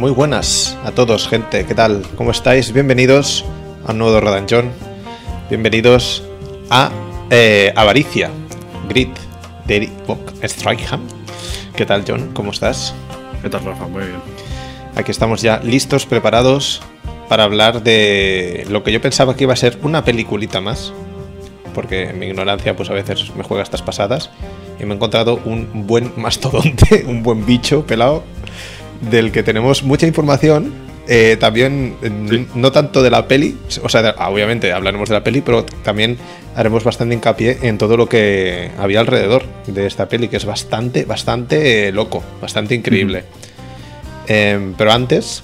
Muy buenas a todos, gente. ¿Qué tal? ¿Cómo estáis? Bienvenidos a un nuevo Rodanjón. Bienvenidos a eh, Avaricia, Grit, de Eric Strikeham. ¿Qué tal, John? ¿Cómo estás? ¿Qué tal, Rafa? Muy bien. Aquí estamos ya listos, preparados para hablar de lo que yo pensaba que iba a ser una peliculita más. Porque mi ignorancia, pues a veces me juega estas pasadas. Y me he encontrado un buen mastodonte, un buen bicho pelado, del que tenemos mucha información. Eh, también, Sí. no tanto de la peli, o sea, obviamente hablaremos de la peli, pero también haremos bastante hincapié en todo lo que había alrededor de esta peli, que es bastante, bastante eh, loco, bastante increíble. Eh, pero antes,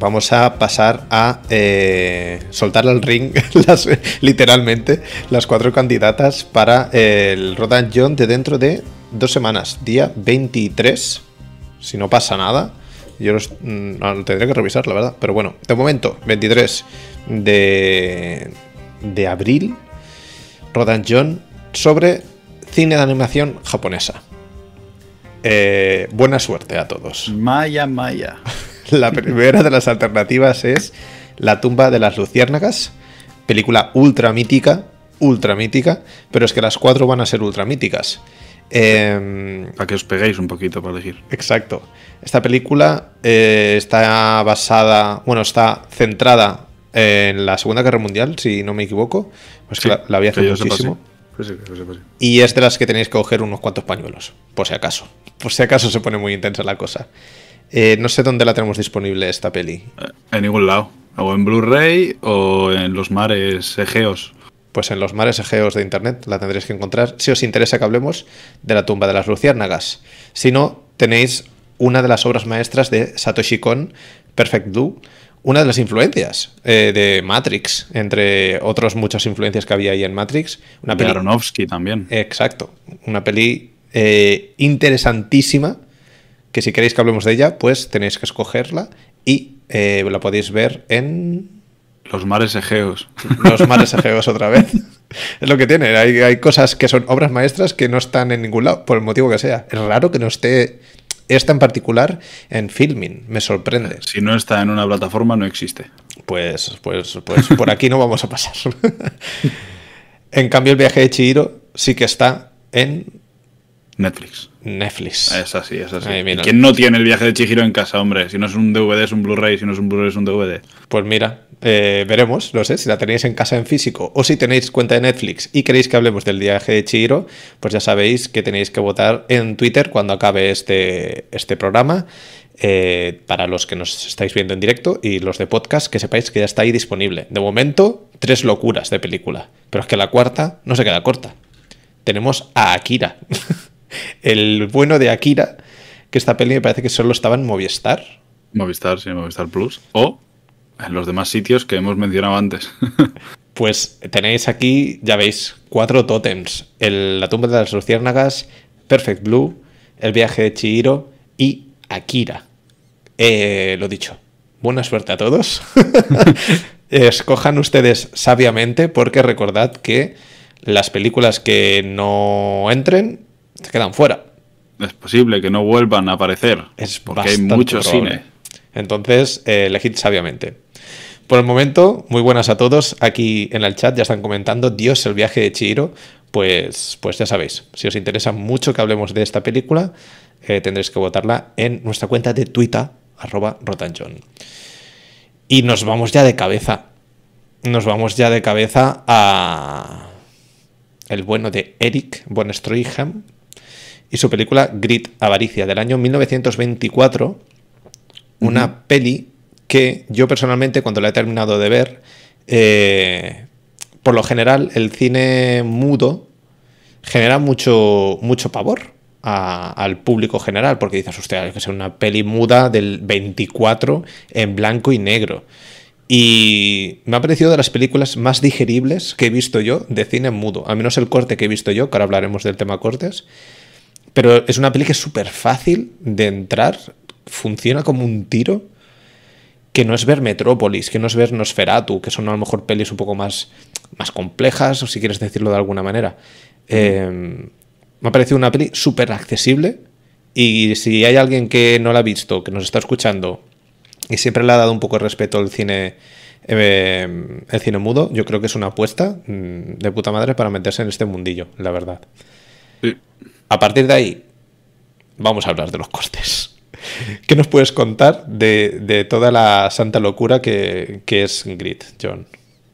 vamos a pasar a eh, soltar al ring, las- literalmente, las cuatro candidatas para el Rodan John de dentro de dos semanas, día 23, si no pasa nada. Yo los- mm, no, lo tendré que revisar, la verdad. Pero bueno, de momento, 23 de, de abril, Rodan John sobre cine de animación japonesa. Eh, buena suerte a todos. Maya, Maya. La primera de las alternativas es La tumba de las luciérnagas, película ultra mítica, ultra mítica, pero es que las cuatro van a ser ultra míticas. Em, Para que os peguéis un poquito para elegir. exacto. Esta película eh, está basada, bueno, está centrada en la Segunda Guerra Mundial, si no me equivoco. Pues que la, la vi hace que yo sepa, muchísimo. sí. Pues sí. Y es de las que tenéis que coger unos cuantos pañuelos, por si acaso. Por si acaso se pone muy intensa la cosa. Eh, no sé dónde la tenemos disponible esta peli. Eh, En ningún lado. O en Blu-ray o en los mares Egeos. Pues en los mares egeos de internet la tendréis que encontrar si os interesa que hablemos de la tumba de las luciérnagas. Si no, tenéis una de las obras maestras de Satoshi Kon, Perfect Blue, una de las influencias eh, de Matrix, entre otras muchas influencias que había ahí en Matrix. Una De peli Aronofsky también. Exacto. Una peli eh, interesantísima. Que si queréis que hablemos de ella, pues tenéis que escogerla. Y eh, la podéis ver en Los mares Egeos. los mares egeos otra vez. Es lo que tiene. Hay, hay cosas que son obras maestras que no están en ningún lado, por el motivo que sea. Es raro que no esté esta en particular en filming. Me sorprende. Si no está en una plataforma, no existe. Pues, pues, pues por aquí no vamos a pasar. en cambio, el viaje de Chihiro sí que está en Netflix. Netflix. Es así, es así. Ay, ¿Y mira. ¿Quién no tiene el viaje de Chihiro en casa, hombre? Si no es un DVD, es un Blu-ray. Si no es un Blu-ray, es un DVD. Pues mira, eh, veremos, no sé, si la tenéis en casa en físico o si tenéis cuenta de Netflix y queréis que hablemos del viaje de Chihiro, pues ya sabéis que tenéis que votar en Twitter cuando acabe este, este programa. eh, para los que nos estáis viendo en directo y los de podcast, que sepáis que ya está ahí disponible. De momento, tres locuras de película, pero es que la cuarta no se queda corta. Tenemos a Akira, el bueno de Akira, que esta peli me parece que solo estaba en Movistar. Movistar, sí, Movistar Plus. O en los demás sitios que hemos mencionado antes. Pues tenéis aquí, ya veis, cuatro tótems. El- la tumba de las luciérnagas, Perfect Blue, el viaje de Chihiro y Akira. Eh, lo dicho, buena suerte a todos. Escojan ustedes sabiamente porque recordad que las películas que no entren se quedan fuera. es posible que no vuelvan a aparecer. Es porque hay bastante mucho probable. cine. Entonces, eh, elegid sabiamente. Por el momento, muy buenas a todos. Aquí en el chat ya están comentando Dios, el viaje de Chihiro. Pues, pues ya sabéis, si os interesa mucho que hablemos de esta película, eh, tendréis que votarla en nuestra cuenta de Twitter, arroba rotanjon. Y nos vamos ya de cabeza. Nos vamos ya de cabeza a el bueno de Eric von Stroheim y su película Grit, Avaricia, del año 1924. Una peli que yo personalmente, cuando la he terminado de ver, eh, por lo general, el cine mudo genera mucho, mucho pavor a- al público general, porque dices, hostia, hay que ser una peli muda del 24 en blanco y negro. Y me ha parecido de las películas más digeribles que he visto yo de cine mudo. Al menos el corte que he visto yo, que ahora hablaremos del tema cortes. Pero es una peli que es súper fácil de entrar, funciona como un tiro, que no es ver Metrópolis, que no es ver Nosferatu, que son a lo mejor pelis un poco más, más complejas, o si quieres decirlo de alguna manera. Eh, me ha parecido una peli súper accesible y si hay alguien que no la ha visto, que nos está escuchando y siempre le ha dado un poco de respeto al cine, eh, el cine mudo. Yo creo que es una apuesta mm, de puta madre para meterse en este mundillo, la verdad. Sí. A partir de ahí, vamos a hablar de los costes. ¿Qué nos puedes contar de, toda la santa locura que, es Grit, John?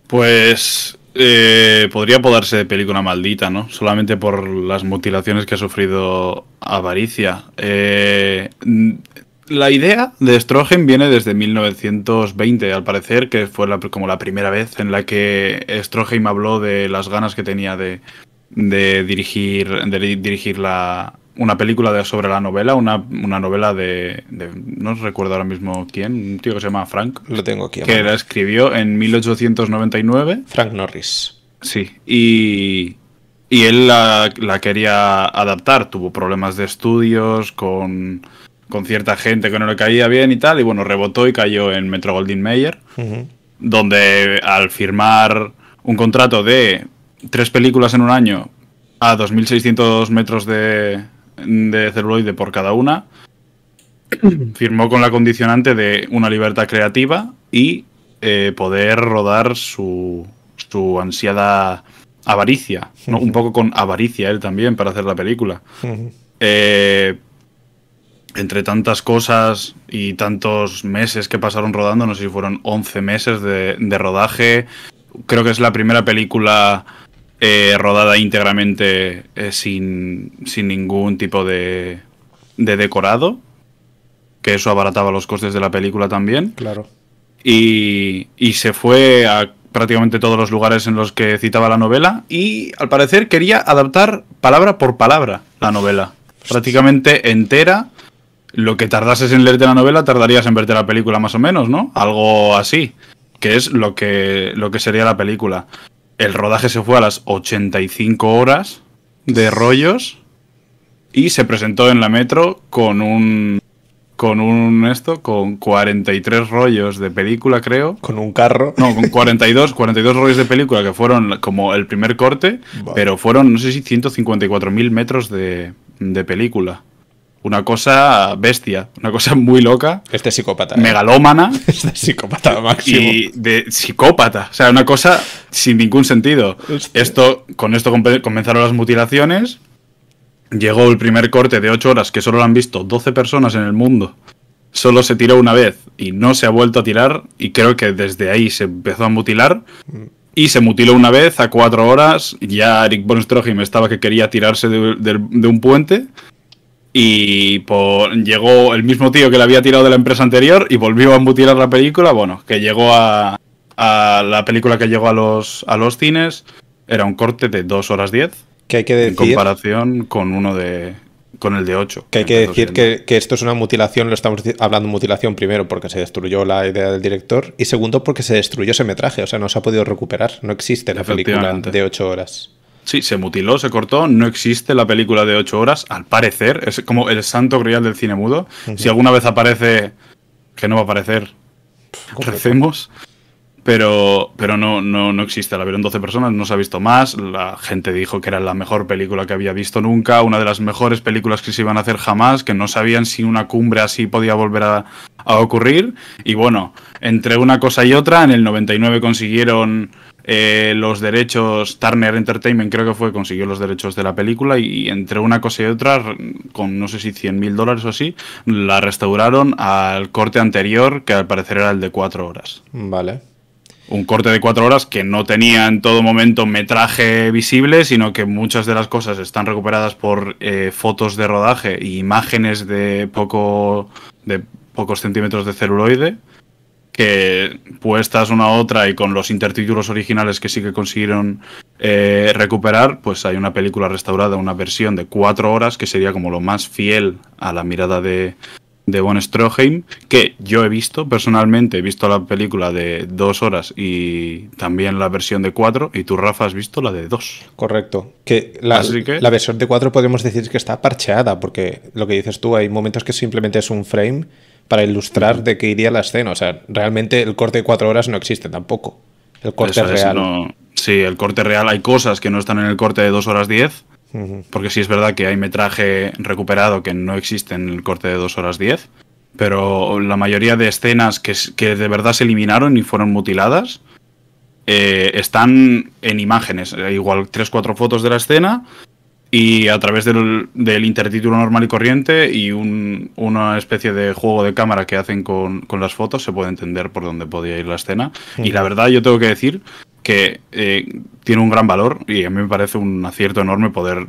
Pues eh, podría podarse de película maldita, ¿no? Solamente por las mutilaciones que ha sufrido Avaricia. Eh, la idea de Strogen viene desde 1920, al parecer, que fue la- como la primera vez en la que Stroheim habló de las ganas que tenía de, de dirigir, de di- dirigir la, una película de, sobre la novela, una, una novela de, de- No recuerdo ahora mismo quién, un tío que se llama Frank, Lo tengo aquí. que la escribió en 1899. Frank Norris. Sí, y, y él la, la quería adaptar. Tuvo problemas de estudios con, con cierta gente que no le caía bien y tal. Y bueno, rebotó y cayó en Metro Goldwyn Mayer, donde al firmar un contrato de tres películas en un año a 2.600 metros de, de celuloide por cada una, firmó con la condicionante de una libertad creativa y eh, poder rodar su, su ansiada avaricia. ¿no? Un poco con avaricia él también para hacer la película. Eh, entre tantas cosas y tantos meses que pasaron rodando, no sé si fueron 11 meses de, de rodaje. Creo que es la primera película eh, rodada íntegramente eh, sin, sin ningún tipo de, de decorado. Que eso abarataba los costes de la película también. Claro. Y, y se fue a prácticamente todos los lugares en los que citaba la novela. Y al parecer quería adaptar palabra por palabra la novela. Prácticamente entera. Lo que tardases en leerte la novela, tardarías en verte la película más o menos, ¿no? Algo así. Que es lo que, lo que sería la película. El rodaje se fue a las 85 horas de rollos. Y se presentó en la metro con un. Con un esto, con 43 rollos de película, creo. Con un carro. No, con 42, 42 rollos de película que fueron como el primer corte, Vale. pero fueron, no sé si 154.000 metros de, de película. Una cosa bestia, una cosa muy loca, Este psicópata. ¿eh? megalómana Este psicópata máximo. y de psicópata. O sea, una cosa sin ningún sentido. Esto, con esto comenzaron las mutilaciones. Llegó el primer corte de 8 horas que solo lo han visto 12 personas en el mundo. Solo se tiró una vez y no se ha vuelto a tirar. Y creo que desde ahí se empezó a mutilar. Y se mutiló una vez a 4 horas. Ya Eric von Stroheim estaba que quería tirarse de, de- de un puente. Y por, llegó el mismo tío que le había tirado de la empresa anterior y volvió a mutilar la película. Bueno, que llegó a, a la película que llegó a los, a los cines. Era un corte de 2 horas 10 Que hay que en decir, comparación con uno de. con el de 8. que, hay que, decir que, que esto es una mutilación, lo estamos hablando de mutilación primero porque se destruyó la idea del director y segundo porque se destruyó ese metraje, o sea, no se ha podido recuperar, no existe la película de 8 horas. Sí, se mutiló, se cortó. No existe la película de 8 horas, al parecer. Es como el santo grial del cine mudo. Si alguna vez aparece, que no va a aparecer, recemos. Pero, pero no, no, no existe. La vieron 12 personas, no se ha visto más. La gente dijo que era la mejor película que había visto nunca, una de las mejores películas que se iban a hacer jamás, que no sabían si una cumbre así podía volver a, a ocurrir. Y bueno, entre una cosa y otra, en el 99 consiguieron eh, los derechos, Turner Entertainment creo que fue, consiguió los derechos de la película y entre una cosa y otra, con no sé si 100 mil dólares o así, la restauraron al corte anterior, que al parecer era el de 4 horas. Vale. Un corte de 4 horas que no tenía en todo momento metraje visible, sino que muchas de las cosas están recuperadas por eh, fotos de rodaje e imágenes de poco de pocos centímetros de celuloide que puestas una a otra y con los intertítulos originales que sí que consiguieron eh, recuperar, pues hay una película restaurada, una versión de cuatro horas que sería como lo más fiel a la mirada de, de Von Stroheim, que yo he visto personalmente, he visto la película de dos horas y también la versión de cuatro, y tú, Rafa, has visto la de dos. Correcto. Que la, que- la versión de 4 podemos decir que está parcheada, porque lo que dices tú, hay momentos que simplemente es un frame para ilustrar de qué iría la escena. O sea, realmente el corte de 4 horas no existe tampoco. El corte Eso es, real. no- sí, el corte real, hay cosas que no están en el corte de dos horas diez, porque sí es verdad que hay metraje recuperado que no existe en el corte de 2 horas 10, pero la mayoría de escenas que, que de verdad se eliminaron y fueron mutiladas eh, están en imágenes. Eh, igual tres, cuatro fotos de la escena y a través del, intertítulo normal y corriente y una especie de juego de cámara que hacen con, las fotos se puede entender por dónde podía ir la escena. Y la verdad yo tengo que decir que eh, tiene un gran valor y a mí me parece un acierto enorme poder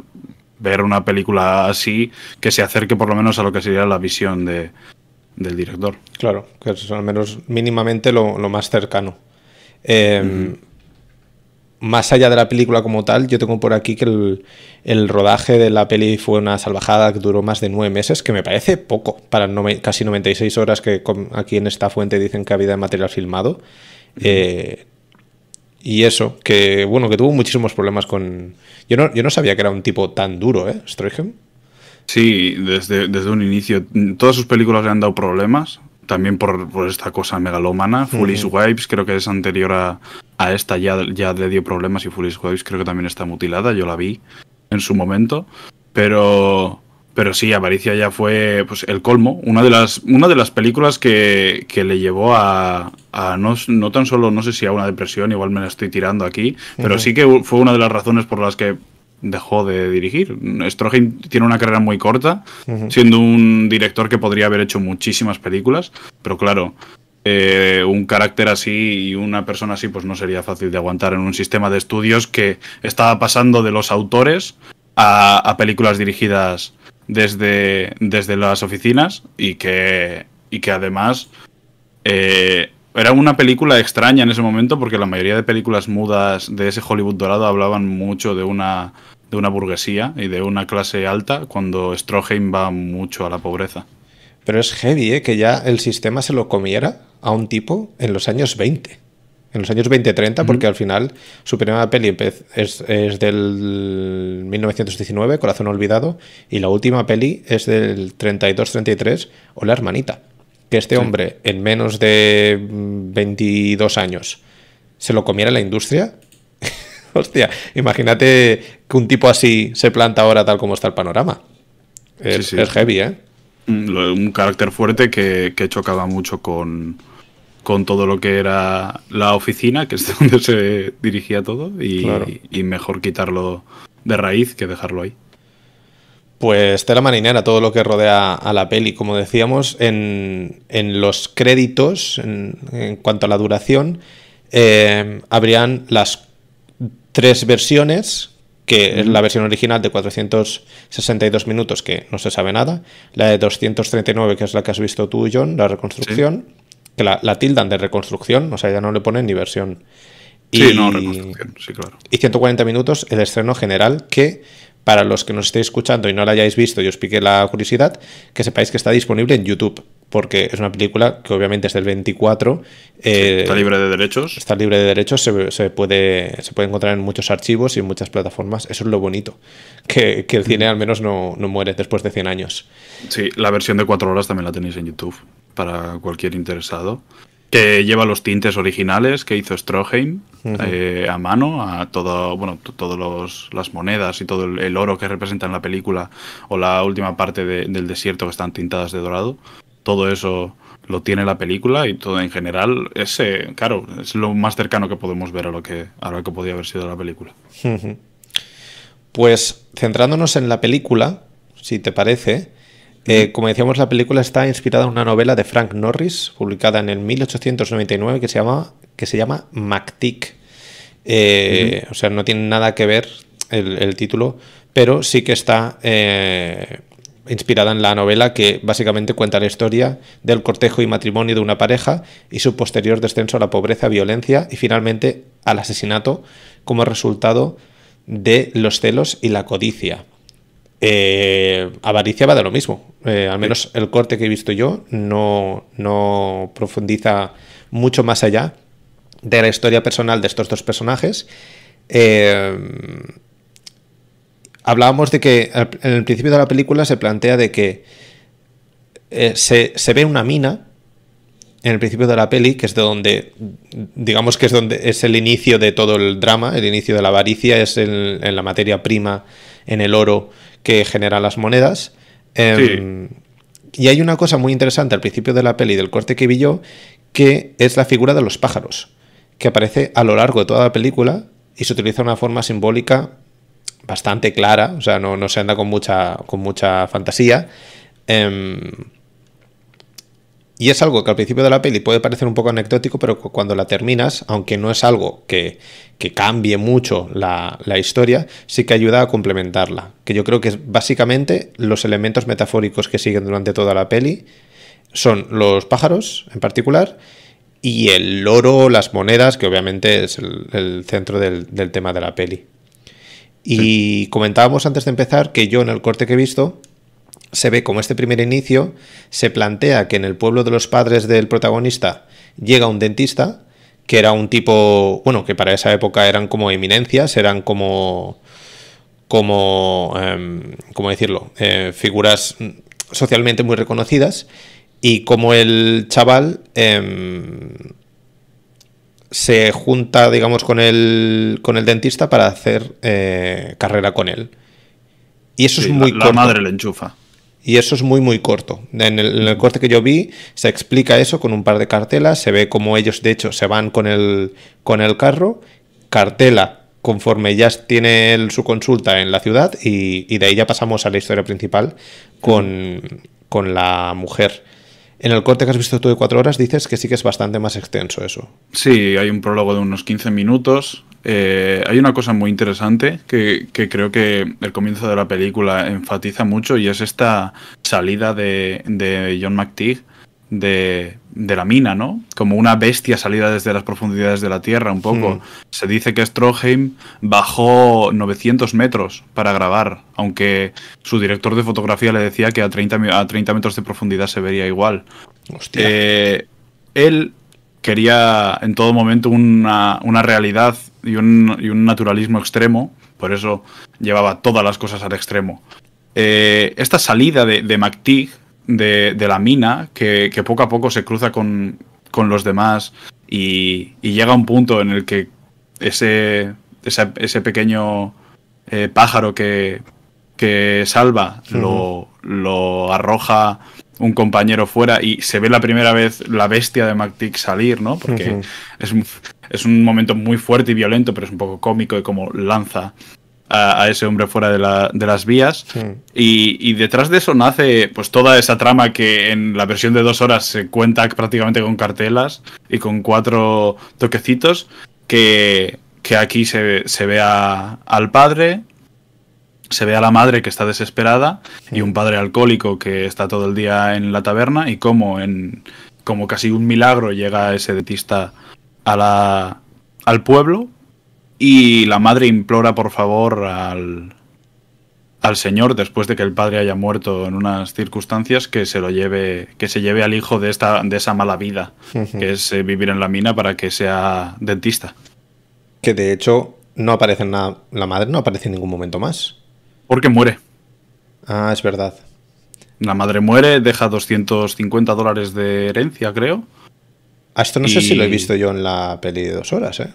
ver una película así que se acerque por lo menos a lo que sería la visión de, del director. Claro, que es al menos mínimamente lo, más cercano. Em, más allá de la película como tal, yo tengo por aquí que el, rodaje de la peli fue una salvajada que duró más de nueve meses, que me parece poco para casi 96 horas que aquí en esta fuente dicen que había de material filmado. Eh, y eso, que bueno, que tuvo muchísimos problemas con... Yo no, yo no sabía que era un tipo tan duro, ¿eh? Stroheim. Sí, desde, desde un inicio. Todas sus películas le han dado problemas también por, esta cosa megalómana. Foolish Wives creo que es anterior a, a esta, ya, ya le dio problemas y Foolish Wives creo que también está mutilada, yo la vi en su momento. Pero, pero sí, Avaricia ya fue pues, el colmo. Una de las, una de las películas que, que le llevó a, a no, no, tan solo, no sé si a una depresión, igual me la estoy tirando aquí, pero sí que fue una de las razones por las que dejó de dirigir. Stroheim tiene una carrera muy corta, siendo un director que podría haber hecho muchísimas películas, pero claro, eh, un carácter así y una persona así pues no sería fácil de aguantar en un sistema de estudios que estaba pasando de los autores a, películas dirigidas desde, desde las oficinas y que, y que además... Eh, era una película extraña en ese momento porque la mayoría de películas mudas de ese Hollywood dorado hablaban mucho de una, de una burguesía y de una clase alta cuando Stroheim va mucho a la pobreza. Pero es heavy, ¿eh? Que ya el sistema se lo comiera a un tipo en los años 20. En los años 20-30, porque al final su primera peli es, es, del 1919, Corazón Olvidado, y la última peli es del 32-33, o La Hermanita que este hombre en menos de 22 años se lo comiera la industria. Hostia, imagínate que un tipo así se planta ahora tal como está el panorama. Es, heavy, ¿eh? Un carácter fuerte que, chocaba mucho con, con todo lo que era la oficina, que es donde se dirigía todo, y mejor quitarlo de raíz que dejarlo ahí. Pues tela marinera, todo lo que rodea a la peli. Como decíamos, en, los créditos, en, cuanto a la duración, eh, habrían las tres versiones, que es la versión original de 462 minutos, que no se sabe nada, la de 239, que es la que has visto tú, John, la reconstrucción, que la, tildan de reconstrucción, o sea, ya no le ponen ni versión. Sí, no, reconstrucción, sí, claro. Y 140 minutos el estreno general, que para los que nos estéis escuchando y no la hayáis visto y os pique la curiosidad, que sepáis que está disponible en YouTube, porque es una película que obviamente es del 24. Eh, está libre de derechos. Está libre de derechos, se, puede, se puede encontrar en muchos archivos y en muchas plataformas. Eso es lo bonito, que, el cine al menos no, no, muere después de 100 años. Sí, la versión de 4 horas también la tenéis en YouTube, para cualquier interesado que lleva los tintes originales que hizo Stroheim eh, a mano, a todo, bueno, todas las monedas y todo el, oro que representa en la película, o la última parte del desierto que están tintadas de dorado. Todo eso lo tiene la película y todo en general es, claro, es lo más cercano que podemos ver a lo que, a lo que podía haber sido la película. Pues centrándonos en la película, si te parece, eh, como decíamos, la película está inspirada en una novela de Frank Norris, publicada en el 1899, que se llama, que se llama Mactic. Eh, o sea, no tiene nada que ver el, título, pero sí que está eh, inspirada en la novela que básicamente cuenta la historia del cortejo y matrimonio de una pareja y su posterior descenso a la pobreza, violencia y finalmente al asesinato como resultado de los celos y la codicia. Eh, Avaricia va de lo mismo. Eh, al menos el corte que he visto yo no, no profundiza mucho más allá de la historia personal de estos dos personajes. Eh, hablábamos de que en el principio de la película se plantea de que se, se, ve una mina en el principio de la peli, que es de donde, digamos que es donde es el inicio de todo el drama, el inicio de la avaricia, es en la materia prima, en el oro que genera las monedas. Em, Y hay una cosa muy interesante al principio de la peli del corte que vi yo, que es la figura de los pájaros, que aparece a lo largo de toda la película y se utiliza de una forma simbólica bastante clara, o sea, no, no se anda con mucha, con mucha fantasía. Em, y es algo que al principio de la peli puede parecer un poco anecdótico, pero cuando la terminas, aunque no es algo que, cambie mucho la, historia, sí que ayuda a complementarla. Que yo creo que es básicamente los elementos metafóricos que siguen durante toda la peli son los pájaros en particular y el oro, las monedas, que obviamente es el, centro del, tema de la peli. Y comentábamos antes de empezar que yo en el corte que he visto se ve como este primer inicio se plantea que en el pueblo de los padres del protagonista llega un dentista, que era un tipo, bueno, que para esa época eran como eminencias, eran como, como, eh, ¿cómo decirlo? Eh, figuras socialmente muy reconocidas, y como el chaval em, se junta, digamos, con el, con el dentista para hacer eh, carrera con él. Y eso es muy la, la madre le enchufa. Y eso es muy, muy corto. En el, corte que yo vi, se explica eso con un par de cartelas. Se ve como ellos, de hecho, se van con el, con el carro. Cartela, conforme ya tiene su consulta en la ciudad. Y, de ahí ya pasamos a la historia principal con, con la mujer. En el corte que has visto tú de cuatro horas dices que sí que es bastante más extenso eso. Sí, hay un prólogo de unos 15 minutos. Eh, hay una cosa muy interesante que, creo que el comienzo de la película enfatiza mucho y es esta salida de, de John McTeague de, la mina, ¿no? Como una bestia salida desde las profundidades de la Tierra, un poco. Hmm. Se dice que Stroheim bajó 900 metros para grabar, aunque su director de fotografía le decía que a 30, a 30 metros de profundidad se vería igual. Hostia. Eh, él quería en todo momento una, realidad y un, naturalismo extremo, por eso llevaba todas las cosas al extremo. Eh, esta salida de, de McTeague de, la mina que, poco a poco se cruza con, los demás y, llega a un punto en el que ese, ese, pequeño eh, pájaro que, que salva lo, lo, arroja un compañero fuera y se ve la primera vez la bestia de McTick salir, ¿no? Porque es, es, un momento muy fuerte y violento, pero es un poco cómico y como lanza a, ese hombre fuera de, la, de las vías. Y, detrás de eso nace pues toda esa trama que en la versión de dos horas se cuenta prácticamente con cartelas y con cuatro toquecitos que, que aquí se, se ve al padre, se ve a la madre que está desesperada y un padre alcohólico que está todo el día en la taberna y como en como casi un milagro llega ese dentista a la, al pueblo y la madre implora por favor al, al señor después de que el padre haya muerto en unas circunstancias que se lo lleve que se lleve al hijo de esta de esa mala vida que es eh, vivir en la mina para que sea dentista. Que de hecho no aparece nada la madre no aparece en ningún momento más. Porque muere. Ah es verdad. La madre muere deja 250 dólares de herencia creo. A esto no sé si lo he visto yo en la peli de dos horas eh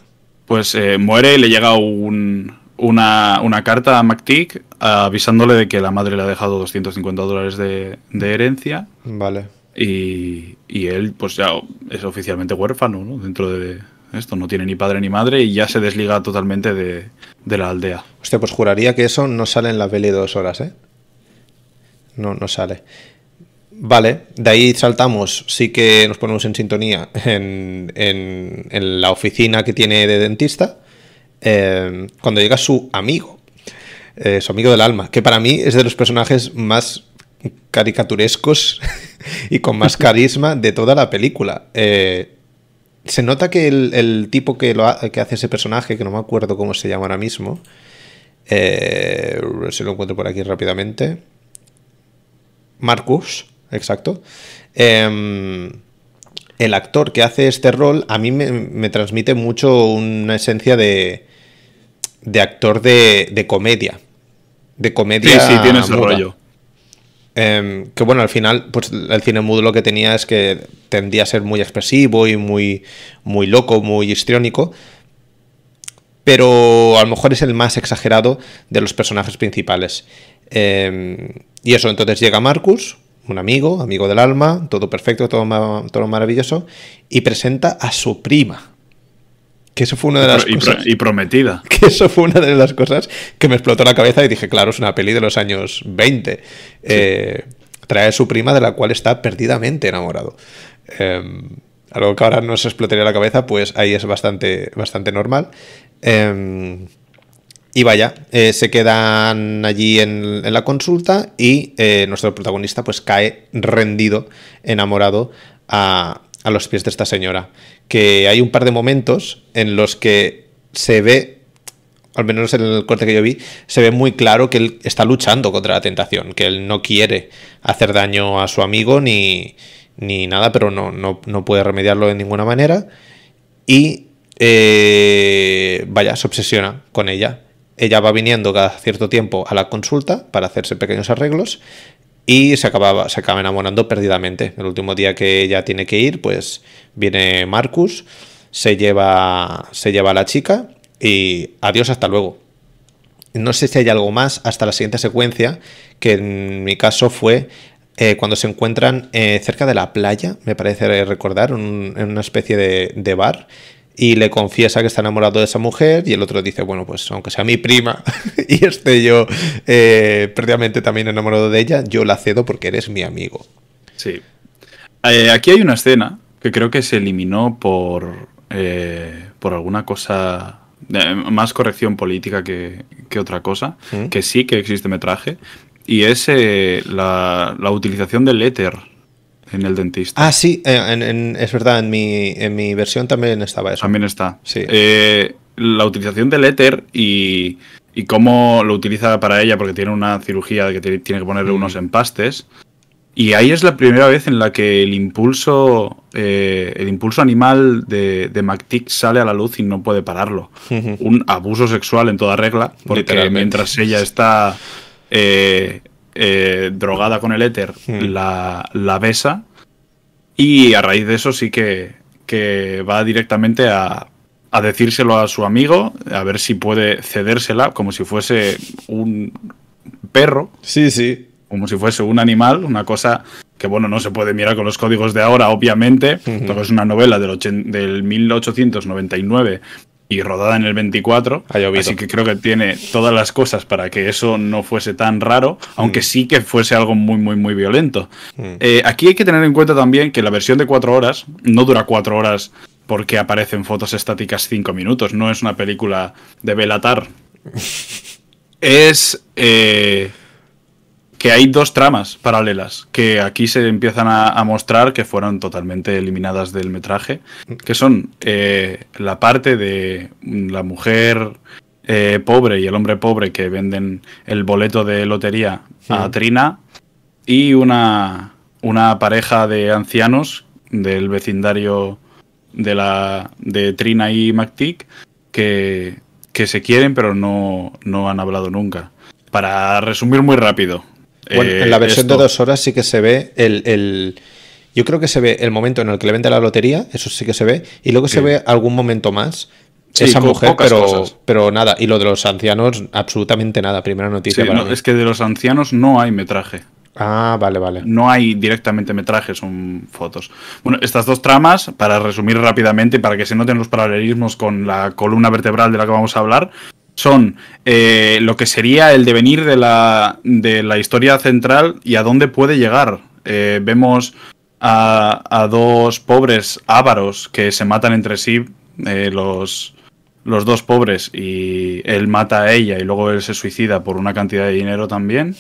pues eh, muere y le llega una, carta a McTeague avisándole de que la madre le ha dejado 250 dólares de, herencia. Vale. Y, él, pues ya es oficialmente huérfano, ¿no? Dentro de esto, no tiene ni padre ni madre y ya se desliga totalmente de, la aldea. Hostia, pues juraría que eso no sale en la peli de dos horas, ¿eh? No, no sale. Vale, de ahí saltamos, sí que nos ponemos en sintonía en, la oficina que tiene de dentista, eh, cuando llega su amigo, eh, su amigo del alma, que para mí es de los personajes más caricaturescos y con más carisma de toda la película. Eh, se nota que el, tipo que, que hace ese personaje, que no me acuerdo cómo se llama ahora mismo, si lo encuentro por aquí rápidamente, Marcus, exacto. Em, el actor que hace este rol a mí me, transmite mucho una esencia de, de actor de, comedia. De comedia. Sí, sí, tiene ese rollo. Em, que bueno, al final, pues el cine mudo lo que tenía es que tendía a ser muy expresivo y muy, muy loco, muy histriónico. Pero a lo mejor es el más exagerado de los personajes principales. Em, y eso, entonces llega Marcus, un amigo, amigo del alma, todo perfecto, todo, todo maravilloso, y presenta a su prima. Que eso fue una de las y, cosas. Y prometida. Que eso fue una de las cosas que me explotó la cabeza y dije, claro, es una peli de los años 20. Eh, trae a su prima de la cual está perdidamente enamorado. Em, algo que ahora no se explotaría la cabeza, pues ahí es bastante, bastante normal. Em, y vaya, eh, se quedan allí en, la consulta y eh, nuestro protagonista pues cae rendido, enamorado a, a los pies de esta señora. Que hay un par de momentos en los que se ve, al menos en el corte que yo vi, se ve muy claro que él está luchando contra la tentación, que él no quiere hacer daño a su amigo ni, ni nada, pero no, no, no puede remediarlo de ninguna manera. Y eh, vaya, se obsesiona con ella. Ella va viniendo cada cierto tiempo a la consulta para hacerse pequeños arreglos y se, acaba, se acaba enamorando perdidamente. El último día que ella tiene que ir, pues viene Marcus, se lleva, se lleva a la chica y adiós, hasta luego. No sé si hay algo más hasta la siguiente secuencia, que en mi caso fue eh, cuando se encuentran eh, cerca de la playa, me parece recordar, en una especie de, de, bar, y le confiesa que está enamorado de esa mujer y el otro dice, bueno, pues aunque sea mi prima y esté yo eh, previamente también enamorado de ella, yo la cedo porque eres mi amigo. Sí. Eh, aquí hay una escena que creo que se eliminó por, eh, por alguna cosa, más corrección política que, que otra cosa, ¿Mm? que sí que existe metraje, y es la, la utilización del éter en el dentista. Ah, sí, eh, es verdad, en mi, en mi versión también estaba eso. También está. Sí. Eh, la utilización del éter y, y, cómo lo utiliza para ella, porque tiene una cirugía que tiene que ponerle mm. unos empastes. Y ahí es la primera vez en la que el impulso, eh, el impulso animal de, de sale a la luz y no puede pararlo. Un abuso sexual en toda regla, porque mientras ella está eh, drogada con el éter, la, la, besa. Y a raíz de eso sí que, que va directamente a, a, decírselo a su amigo, a ver si puede cedérsela como si fuese un perro. Sí, sí. Como si fuese un animal, una cosa que, bueno, no se puede mirar con los códigos de ahora, obviamente, porque es una novela del, del 1899 y rodada en el 24. Así que creo que tiene todas las cosas para que eso no fuese tan raro, aunque mm. sí que fuese algo muy, muy, muy violento. Mm. Eh, aquí hay que tener en cuenta también que la versión de 4 horas no dura 4 horas porque aparecen fotos estáticas 5 minutos. No es una película de Belatar. es. Eh, que hay dos tramas paralelas que aquí se empiezan a, mostrar que fueron totalmente eliminadas del metraje, que son eh, la parte de la mujer eh, pobre y el hombre pobre que venden el boleto de lotería a Trina y una, una pareja de ancianos del vecindario de, la, de Trina y McTick que, que se quieren pero no, no han hablado nunca. Para resumir muy rápido, bueno, en la eh, versión de dos horas sí que se ve el, Yo creo que se ve el momento en el que le vende la lotería, eso sí que se ve, y luego se ve algún momento más. esa mujer, pero, pero nada. Y lo de los ancianos, absolutamente nada. Primera noticia. es que de los ancianos no hay metraje. Ah, vale, vale. No hay directamente metraje, son fotos. Bueno, estas dos tramas, para resumir rápidamente, para que se noten los paralelismos con la columna vertebral de la que vamos a hablar, son eh, lo que sería el devenir de la, de la historia central y a dónde puede llegar. Eh, vemos a, dos pobres ávaros que se matan entre sí, eh, los, los dos pobres, y él mata a ella y luego él se suicida por una cantidad de dinero también.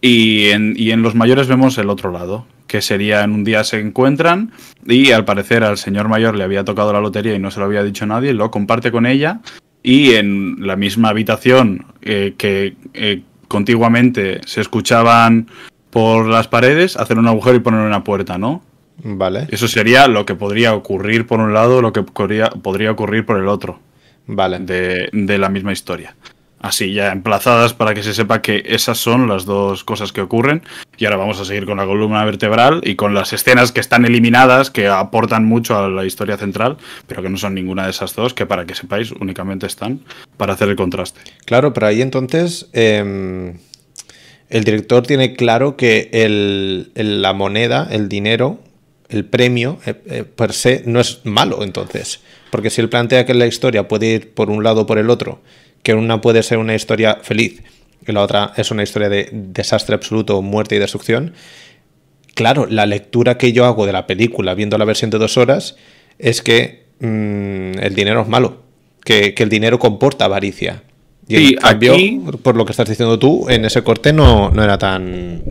Y, en, y en los mayores vemos el otro lado, que sería en un día se encuentran y al parecer al señor mayor le había tocado la lotería y no se lo había dicho nadie, lo comparte con ella y en la misma habitación eh, que eh, contiguamente se escuchaban por las paredes, hacer un agujero y poner una puerta, ¿no? Vale. Eso sería lo que podría ocurrir por un lado, lo que podría, podría ocurrir por el otro. Vale. De, de la misma historia así ya emplazadas para que se sepa que esas son las dos cosas que ocurren. Y ahora vamos a seguir con la columna vertebral y con las escenas que están eliminadas, que aportan mucho a la historia central, pero que no son ninguna de esas dos, que para que sepáis únicamente están para hacer el contraste. Claro, pero ahí entonces... Em, el director tiene claro que el, la moneda, el dinero, el premio eh, eh, per se no es malo entonces. Porque si él plantea que la historia puede ir por un lado o por el otro, que una puede ser una historia feliz y la otra es una historia de desastre absoluto, muerte y destrucción, claro, la lectura que yo hago de la película viendo la versión de dos horas es que mm, el dinero es malo, que, el dinero comporta avaricia. Y aquí... por lo que estás diciendo tú, en ese corte no, no era tan,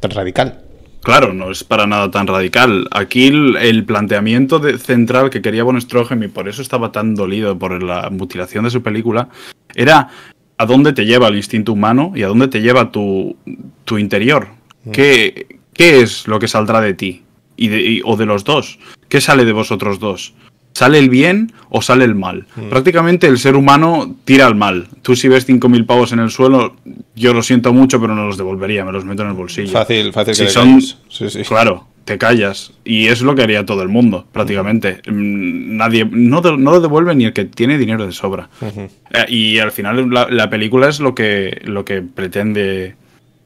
tan radical. Claro, no es para nada tan radical. Aquí el, planteamiento central que quería Von Stroheim y por eso estaba tan dolido por la mutilación de su película era a dónde te lleva el instinto humano y a dónde te lleva tu, interior. Mm. ¿Qué, ¿Qué, es lo que saldrá de ti? Y o de los dos. ¿Qué sale de vosotros dos? ¿Sale el bien o sale el mal? Mm. Prácticamente el ser humano tira al mal. Tú si ves 5.000 pavos en el suelo, yo lo siento mucho, pero no los devolvería, me los meto en el bolsillo. Fácil, fácil si son, Claro, te callas. Y es lo que haría todo el mundo, prácticamente. Mm, nadie, no, no, lo devuelve ni el que tiene dinero de sobra. Eh, y al final la, película es lo que, lo que pretende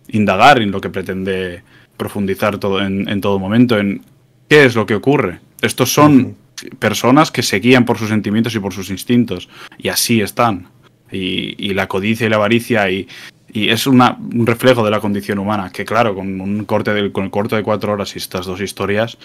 indagar y lo que pretende profundizar todo en, todo momento en qué es lo que ocurre. Estos son personas que se guían por sus sentimientos y por sus instintos. Y así están. Y, la codicia y la avaricia y, y es una, un reflejo de la condición humana, que claro, con un corte del, con el corte de cuatro horas y estas dos historias,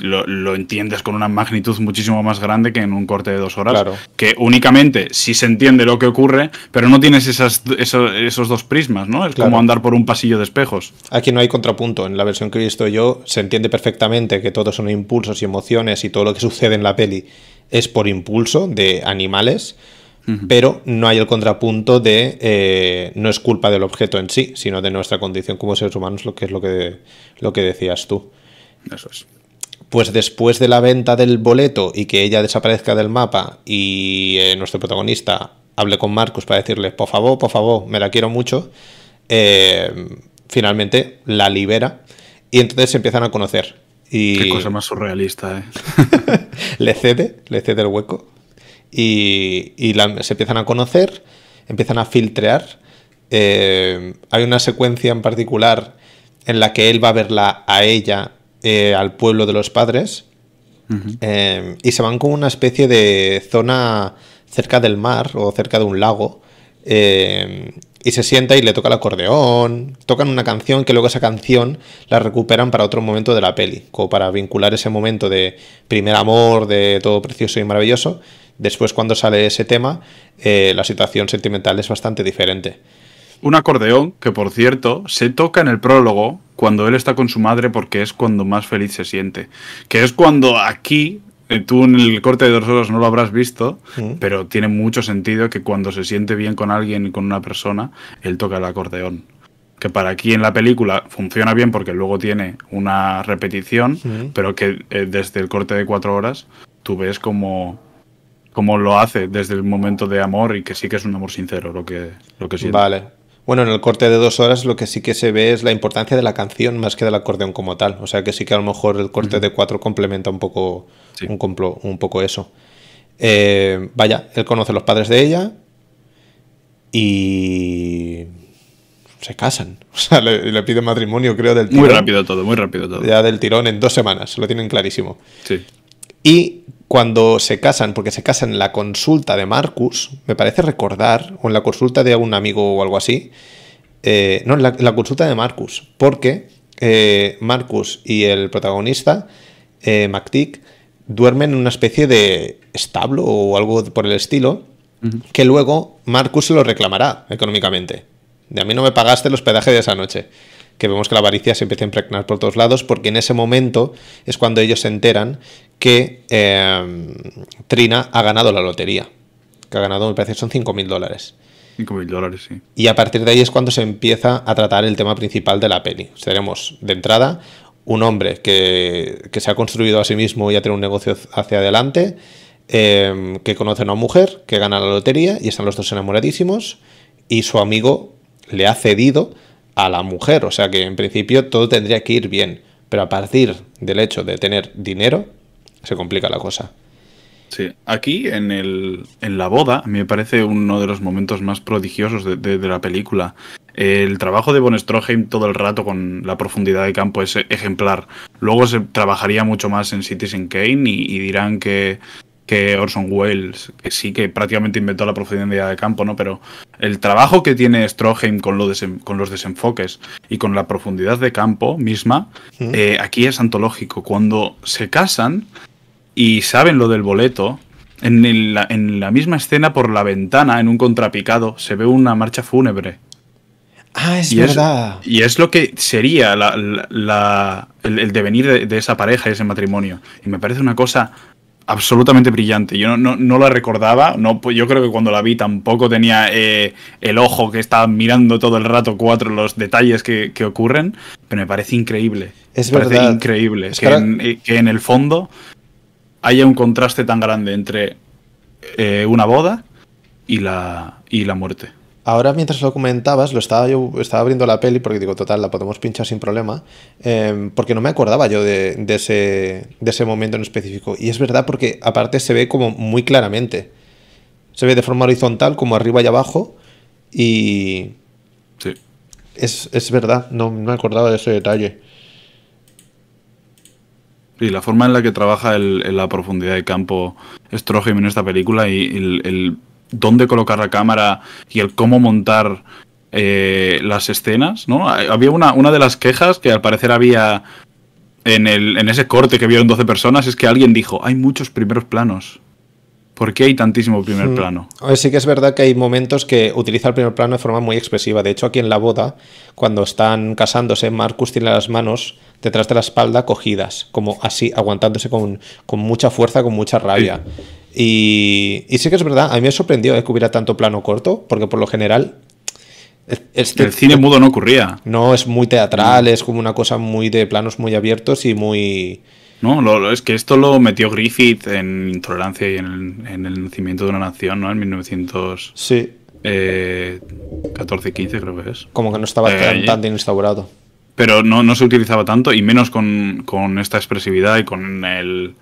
lo, entiendes con una magnitud muchísimo más grande que en un corte de dos horas, que únicamente sí se entiende lo que ocurre, pero no tienes esas, esos, dos prismas, ¿no? Es como andar por un pasillo de espejos. Aquí no hay contrapunto, en la versión que he visto yo se entiende perfectamente que todos son impulsos y emociones y todo lo que sucede en la peli es por impulso de animales, pero no hay el contrapunto de eh, no es culpa del objeto en sí, sino de nuestra condición como seres humanos, lo que es lo que, lo que decías tú. Eso es. Pues después de la venta del boleto y que ella desaparezca del mapa y eh, nuestro protagonista hable con Marcus para decirle, por favor, por favor, me la quiero mucho, eh, finalmente la libera y entonces se empiezan a conocer. Y Qué cosa más surrealista, ¿eh? le cede, le cede el hueco y, se empiezan a conocer, empiezan a filtrear. Eh, hay una secuencia en particular en la que él va a verla a ella eh, al pueblo de los padres eh, y se van con una especie de zona cerca del mar o cerca de un lago y se sienta y le toca el acordeón, tocan una canción que luego esa canción la recuperan para otro momento de la peli, como para vincular ese momento de primer amor, de todo precioso y maravilloso, Después, cuando sale ese tema, eh, la situación sentimental es bastante diferente. Un acordeón que, por cierto, se toca en el prólogo cuando él está con su madre porque es cuando más feliz se siente. Que es cuando aquí, eh, tú en el corte de dos horas no lo habrás visto, mm. pero tiene mucho sentido que cuando se siente bien con alguien y con una persona, él toca el acordeón. Que para aquí en la película funciona bien porque luego tiene una repetición, mm. pero que eh, desde el corte de cuatro horas tú ves como como lo hace desde el momento de amor y que sí que es un amor sincero lo que, lo que siente. Vale. Bueno, en el corte de dos horas lo que sí que se ve es la importancia de la canción más que del acordeón como tal. O sea que sí que a lo mejor el corte de cuatro complementa un poco, un, un, poco eso. Eh, vaya, él conoce a los padres de ella y se casan. O sea, le, le pide matrimonio, creo, del tirón. Muy rápido todo, muy rápido todo. Ya del tirón en dos semanas, lo tienen clarísimo. Sí. Y cuando se casan, porque se casan en la consulta de Marcus, me parece recordar, o en la consulta de algún amigo o algo así, eh, no, en la, consulta de Marcus, porque eh, Marcus y el protagonista, eh, MacTick, duermen en una especie de establo o algo por el estilo, que luego Marcus se lo reclamará económicamente. De a mí no me pagaste el hospedaje de esa noche que vemos que la avaricia se empieza a impregnar por todos lados, porque en ese momento es cuando ellos se enteran que em, Trina ha ganado la lotería. Que ha ganado, me parece, son 5.000 dólares. 5.000 dólares, sí. Y a partir de ahí es cuando se empieza a tratar el tema principal de la peli. Tenemos de entrada un hombre que, se ha construido a sí mismo y ha tenido un negocio hacia adelante, em, que conoce a una mujer que gana la lotería y están los dos enamoradísimos y su amigo le ha cedido a la mujer. O sea que en principio todo tendría que ir bien. Pero a partir del hecho de tener dinero, se complica la cosa. Sí, aquí en, el, en la boda, me parece uno de los momentos más prodigiosos de, la película. El trabajo de Von Stroheim todo el rato con la profundidad de campo es ejemplar. Luego se trabajaría mucho más en Citizen Kane y, y dirán que, que Orson Welles, que sí que prácticamente inventó la profundidad de campo, ¿no? Pero el trabajo que tiene Stroheim con, con los desenfoques y con la profundidad de campo misma, eh, aquí es antológico. Cuando se casan y saben lo del boleto, en, la misma escena por la ventana, en un contrapicado, se ve una marcha fúnebre. Ah, es verdad. y es lo que sería el, devenir de, de, esa pareja y ese matrimonio. Y me parece una cosa absolutamente brillante. Yo no, no, la recordaba. No, pues yo creo que cuando la vi tampoco tenía eh, el ojo que estaba mirando todo el rato cuatro los detalles que, ocurren. Pero me parece increíble. Es me verdad. Parece increíble eh, que, en, el fondo haya un contraste tan grande entre eh, una boda y la, y la muerte. Ahora, mientras lo comentabas, lo estaba yo estaba abriendo la peli porque digo, total, la podemos pinchar sin problema. Em, porque no me acordaba yo de, ese, de ese momento en específico. Y es verdad porque aparte se ve como muy claramente. Se ve de forma horizontal, como arriba y abajo. Y. Sí. Es, verdad, no, me acordaba de ese detalle. Y la forma en la que trabaja la profundidad de campo Stroheim en esta película y el dónde colocar la cámara y el cómo montar eh, las escenas, ¿no? Había una, una de las quejas que al parecer había en, el, en ese corte que vieron 12 personas, es que alguien dijo, hay muchos primeros planos. ¿Por qué hay tantísimo primer hmm. plano? Sí que es verdad que hay momentos que utiliza el primer plano de forma muy expresiva. De hecho, aquí en la boda, cuando están casándose, Marcus tiene las manos detrás de la espalda cogidas, como así, aguantándose con, mucha fuerza, con mucha rabia. Y, sí que es verdad, a mí me sorprendió eh, que hubiera tanto plano corto, porque por lo general... Este, el cine mudo no ocurría. No, es muy teatral, es como una cosa muy de planos muy abiertos y muy... No, es que esto lo metió Griffith en Intolerancia y en el, nacimiento de una nación, ¿no? En 1914 sí. eh, 14 15 creo que es. Como que no estaba eh, tan, instaurado. Pero no, no se utilizaba tanto y menos con, con esta expresividad y con el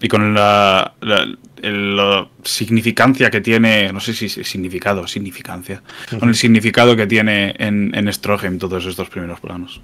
y con la, la, significancia que tiene, no sé si significado, significancia, con el significado que tiene en, en Stroheim todos estos primeros planos.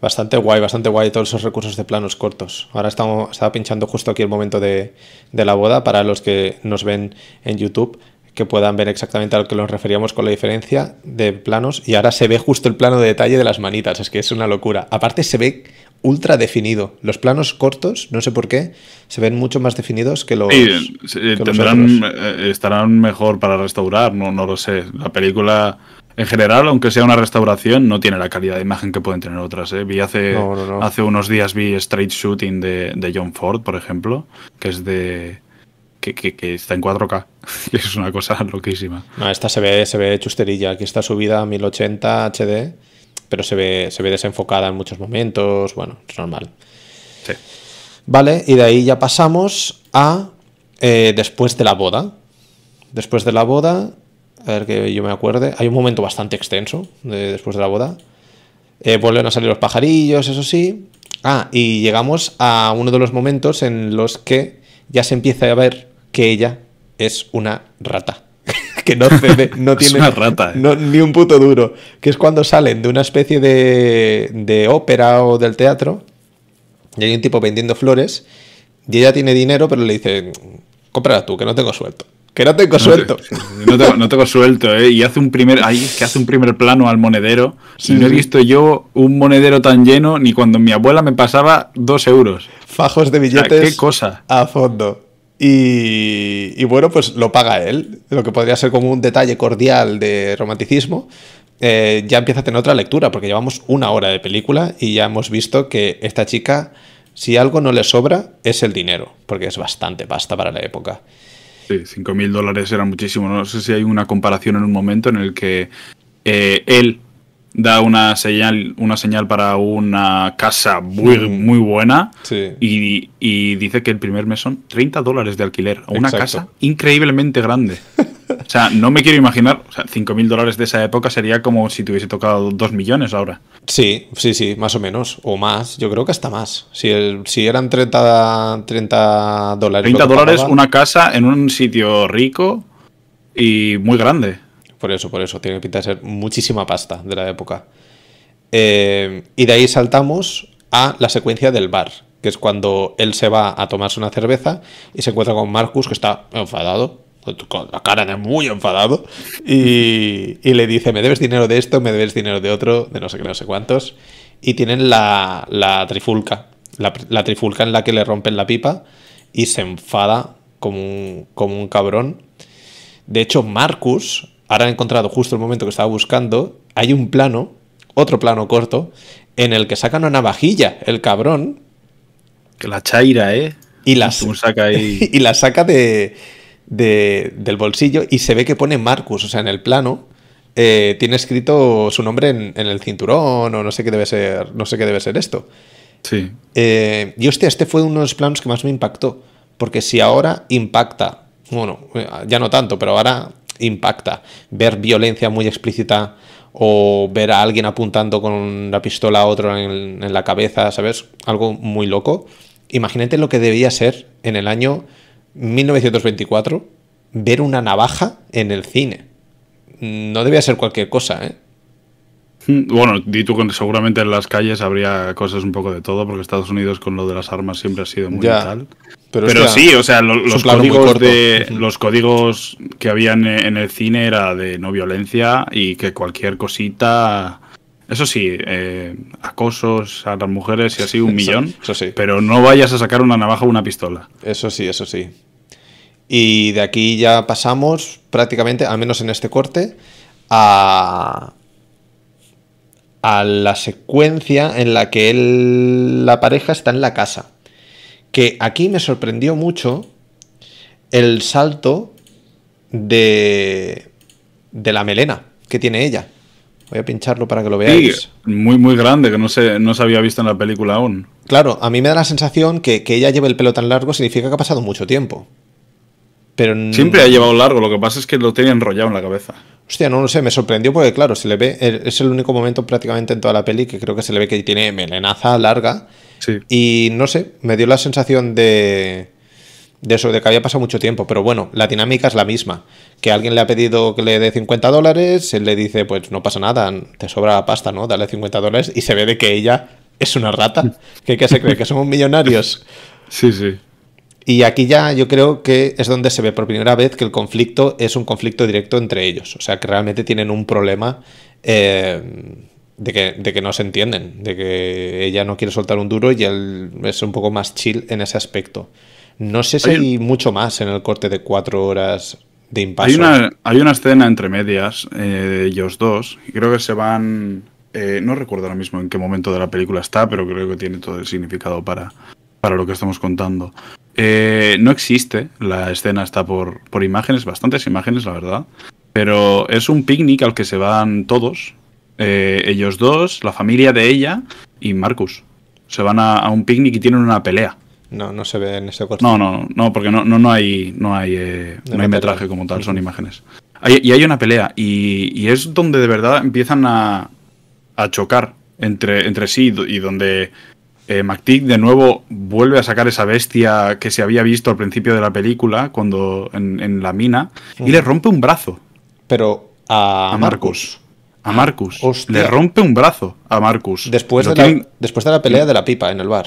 Bastante guay, bastante guay todos esos recursos de planos cortos. Ahora estamos, estaba pinchando justo aquí el momento de, de la boda para los que nos ven en YouTube que puedan ver exactamente a lo que nos referíamos con la diferencia de planos y ahora se ve justo el plano de detalle de las manitas, es que es una locura. Aparte se ve ultra definido. Los planos cortos, no sé por qué, se ven mucho más definidos que los. Sí, tendrán, eh, estarán mejor para restaurar, no, no lo sé. La película, en general, aunque sea una restauración, no tiene la calidad de imagen que pueden tener otras. ¿eh? Vi hace, hace unos días vi Straight Shooting de, de John Ford, por ejemplo, que es de. Que, que, está en 4K. es una cosa loquísima. No, esta se ve, se ve chusterilla. Aquí está subida a 1080 HD pero se ve, se ve desenfocada en muchos momentos, bueno, es normal. Sí. Vale, y de ahí ya pasamos a eh, después de la boda. Después de la boda, a ver que yo me acuerde, hay un momento bastante extenso después de la boda. Eh, vuelven a salir los pajarillos, eso sí. Ah, y llegamos a uno de los momentos en los que ya se empieza a ver que ella es una rata que no cede, no tiene rata, eh. ni un puto duro. Que es cuando salen de una especie de, de ópera o del teatro y hay un tipo vendiendo flores y ella tiene dinero, pero le dice, cómprala tú, que no tengo suelto. Que no tengo suelto. No, tengo, suelto, ¿eh? Y hace un primer, ahí, que hace un primer plano al monedero. y no he visto yo un monedero tan lleno ni cuando mi abuela me pasaba dos euros. Fajos de billetes. ¿Qué cosa? A fondo. Y, bueno, pues lo paga él, lo que podría ser como un detalle cordial de romanticismo. Eh, ya empieza a tener otra lectura, porque llevamos una hora de película y ya hemos visto que esta chica, si algo no le sobra, es el dinero, porque es bastante pasta para la época. Sí, 5 mil dólares era muchísimo. No sé si hay una comparación en un momento en el que eh, él da una señal, una señal para una casa muy, muy buena y, dice que el primer mes son 30 dólares de alquiler una casa increíblemente grande. O sea, no me quiero imaginar, o sea, 5 mil dólares de esa época sería como si te hubiese tocado 2 millones ahora. Sí, sí, sí, más o menos, o más, yo creo que hasta más. Si, si eran 30, 30 dólares. 30 dólares una casa en un sitio rico y muy grande. Por eso, por eso. Tiene pinta de ser muchísima pasta de la época. Eh, y de ahí saltamos a la secuencia del bar, que es cuando él se va a tomarse una cerveza y se encuentra con Marcus, que está enfadado, con la cara de muy enfadado, y, y le dice, me debes dinero de esto, me debes dinero de otro, de no sé qué, no sé cuántos. Y tienen la, la trifulca, la, la trifulca en la que le rompen la pipa y se enfada como un, como un cabrón. De hecho, Marcus, ahora he encontrado justo el momento que estaba buscando, hay un plano, otro plano corto, en el que saca una navajilla, el cabrón, Que la chaira, ¿eh? y la, saca ahí. y la saca de, de- del bolsillo y se ve que pone Marcus, o sea, en el plano. eh, tiene escrito su nombre en, en el cinturón o no sé qué debe ser, no sé qué debe ser esto. Sí. Eh, y hostia, este fue uno de los planos que más me impactó. Porque si ahora impacta, bueno, ya no tanto, pero ahora impacta ver violencia muy explícita o ver a alguien apuntando con una pistola a otro en, en la cabeza, ¿sabes? Algo muy loco. Imagínate lo que debía ser en el año 1924 ver una navaja en el cine. No debía ser cualquier cosa, ¿eh? Bueno, di tú que seguramente en las calles habría cosas un poco de todo, porque Estados Unidos con lo de las armas siempre ha sido muy Ya. tal. Pero, sí, o sea, lo- los códigos de los códigos que habían en el cine era de no violencia y que cualquier cosita, eso sí, eh, acosos a las mujeres y así un Eso- millón, eso sí. pero no vayas a sacar una navaja o una pistola. Eso sí, eso sí. Y de aquí ya pasamos prácticamente, al menos en este corte, a, a la secuencia en la que él, la pareja está en la casa. Que aquí me sorprendió mucho el salto de, de la melena que tiene ella. Voy a pincharlo para que lo Sí, veáis. muy muy grande que no se no se había visto en la película aún. Claro, a mí me da la sensación que, que ella lleve el pelo tan largo significa que ha pasado mucho tiempo. Pero Siempre ha llevado largo, lo que pasa es que lo tenía enrollado en la cabeza. Hostia, no lo sé, me sorprendió porque, claro, se le ve. Es el único momento prácticamente en toda la peli que creo que se le ve que tiene melenaza larga. Sí. Y no sé, me dio la sensación de. De eso, de que había pasado mucho tiempo. Pero bueno, la dinámica es la misma. Que alguien le ha pedido que le dé 50 dólares, él le dice, pues no pasa nada, te sobra la pasta, ¿no? Dale 50 dólares. Y se ve de que ella es una rata. ¿Qué, qué se cree? ¿Que somos millonarios? Sí, sí. Y aquí ya yo creo que es donde se ve por primera vez que el conflicto es un conflicto directo entre ellos. O sea, que realmente tienen un problema eh, de, que, de que no se entienden, de que ella no quiere soltar un duro y él es un poco más chill en ese aspecto. No sé si Hay hay mucho más en el corte de cuatro horas de impaso. Hay una, hay una escena entre medias eh, de ellos dos, y creo que se van. eh, no recuerdo ahora mismo en qué momento de la película está, pero creo que tiene todo el significado para, para lo que estamos contando. Eh, no existe, la escena está por, por imágenes, bastantes imágenes, la verdad. Pero es un picnic al que se van todos, eh, ellos dos, la familia de ella y Marcus. Se van a, a un picnic y tienen una pelea. No, no se ve en ese corte. No, no, no, porque no, no, no hay, no hay, eh, No hay metraje como tal, son imágenes. Hay- y hay una pelea, y, y es donde de verdad empiezan a, a chocar entre, entre sí, y do- y donde eh, McTeague de nuevo vuelve a sacar esa bestia que se había visto al principio de la película, cuando en, en la mina, y le rompe un brazo Pero a, a Marcus. A Marcus. Hostia. Le rompe un brazo a Marcus. Después de, la, después de la pelea de la pipa en el bar.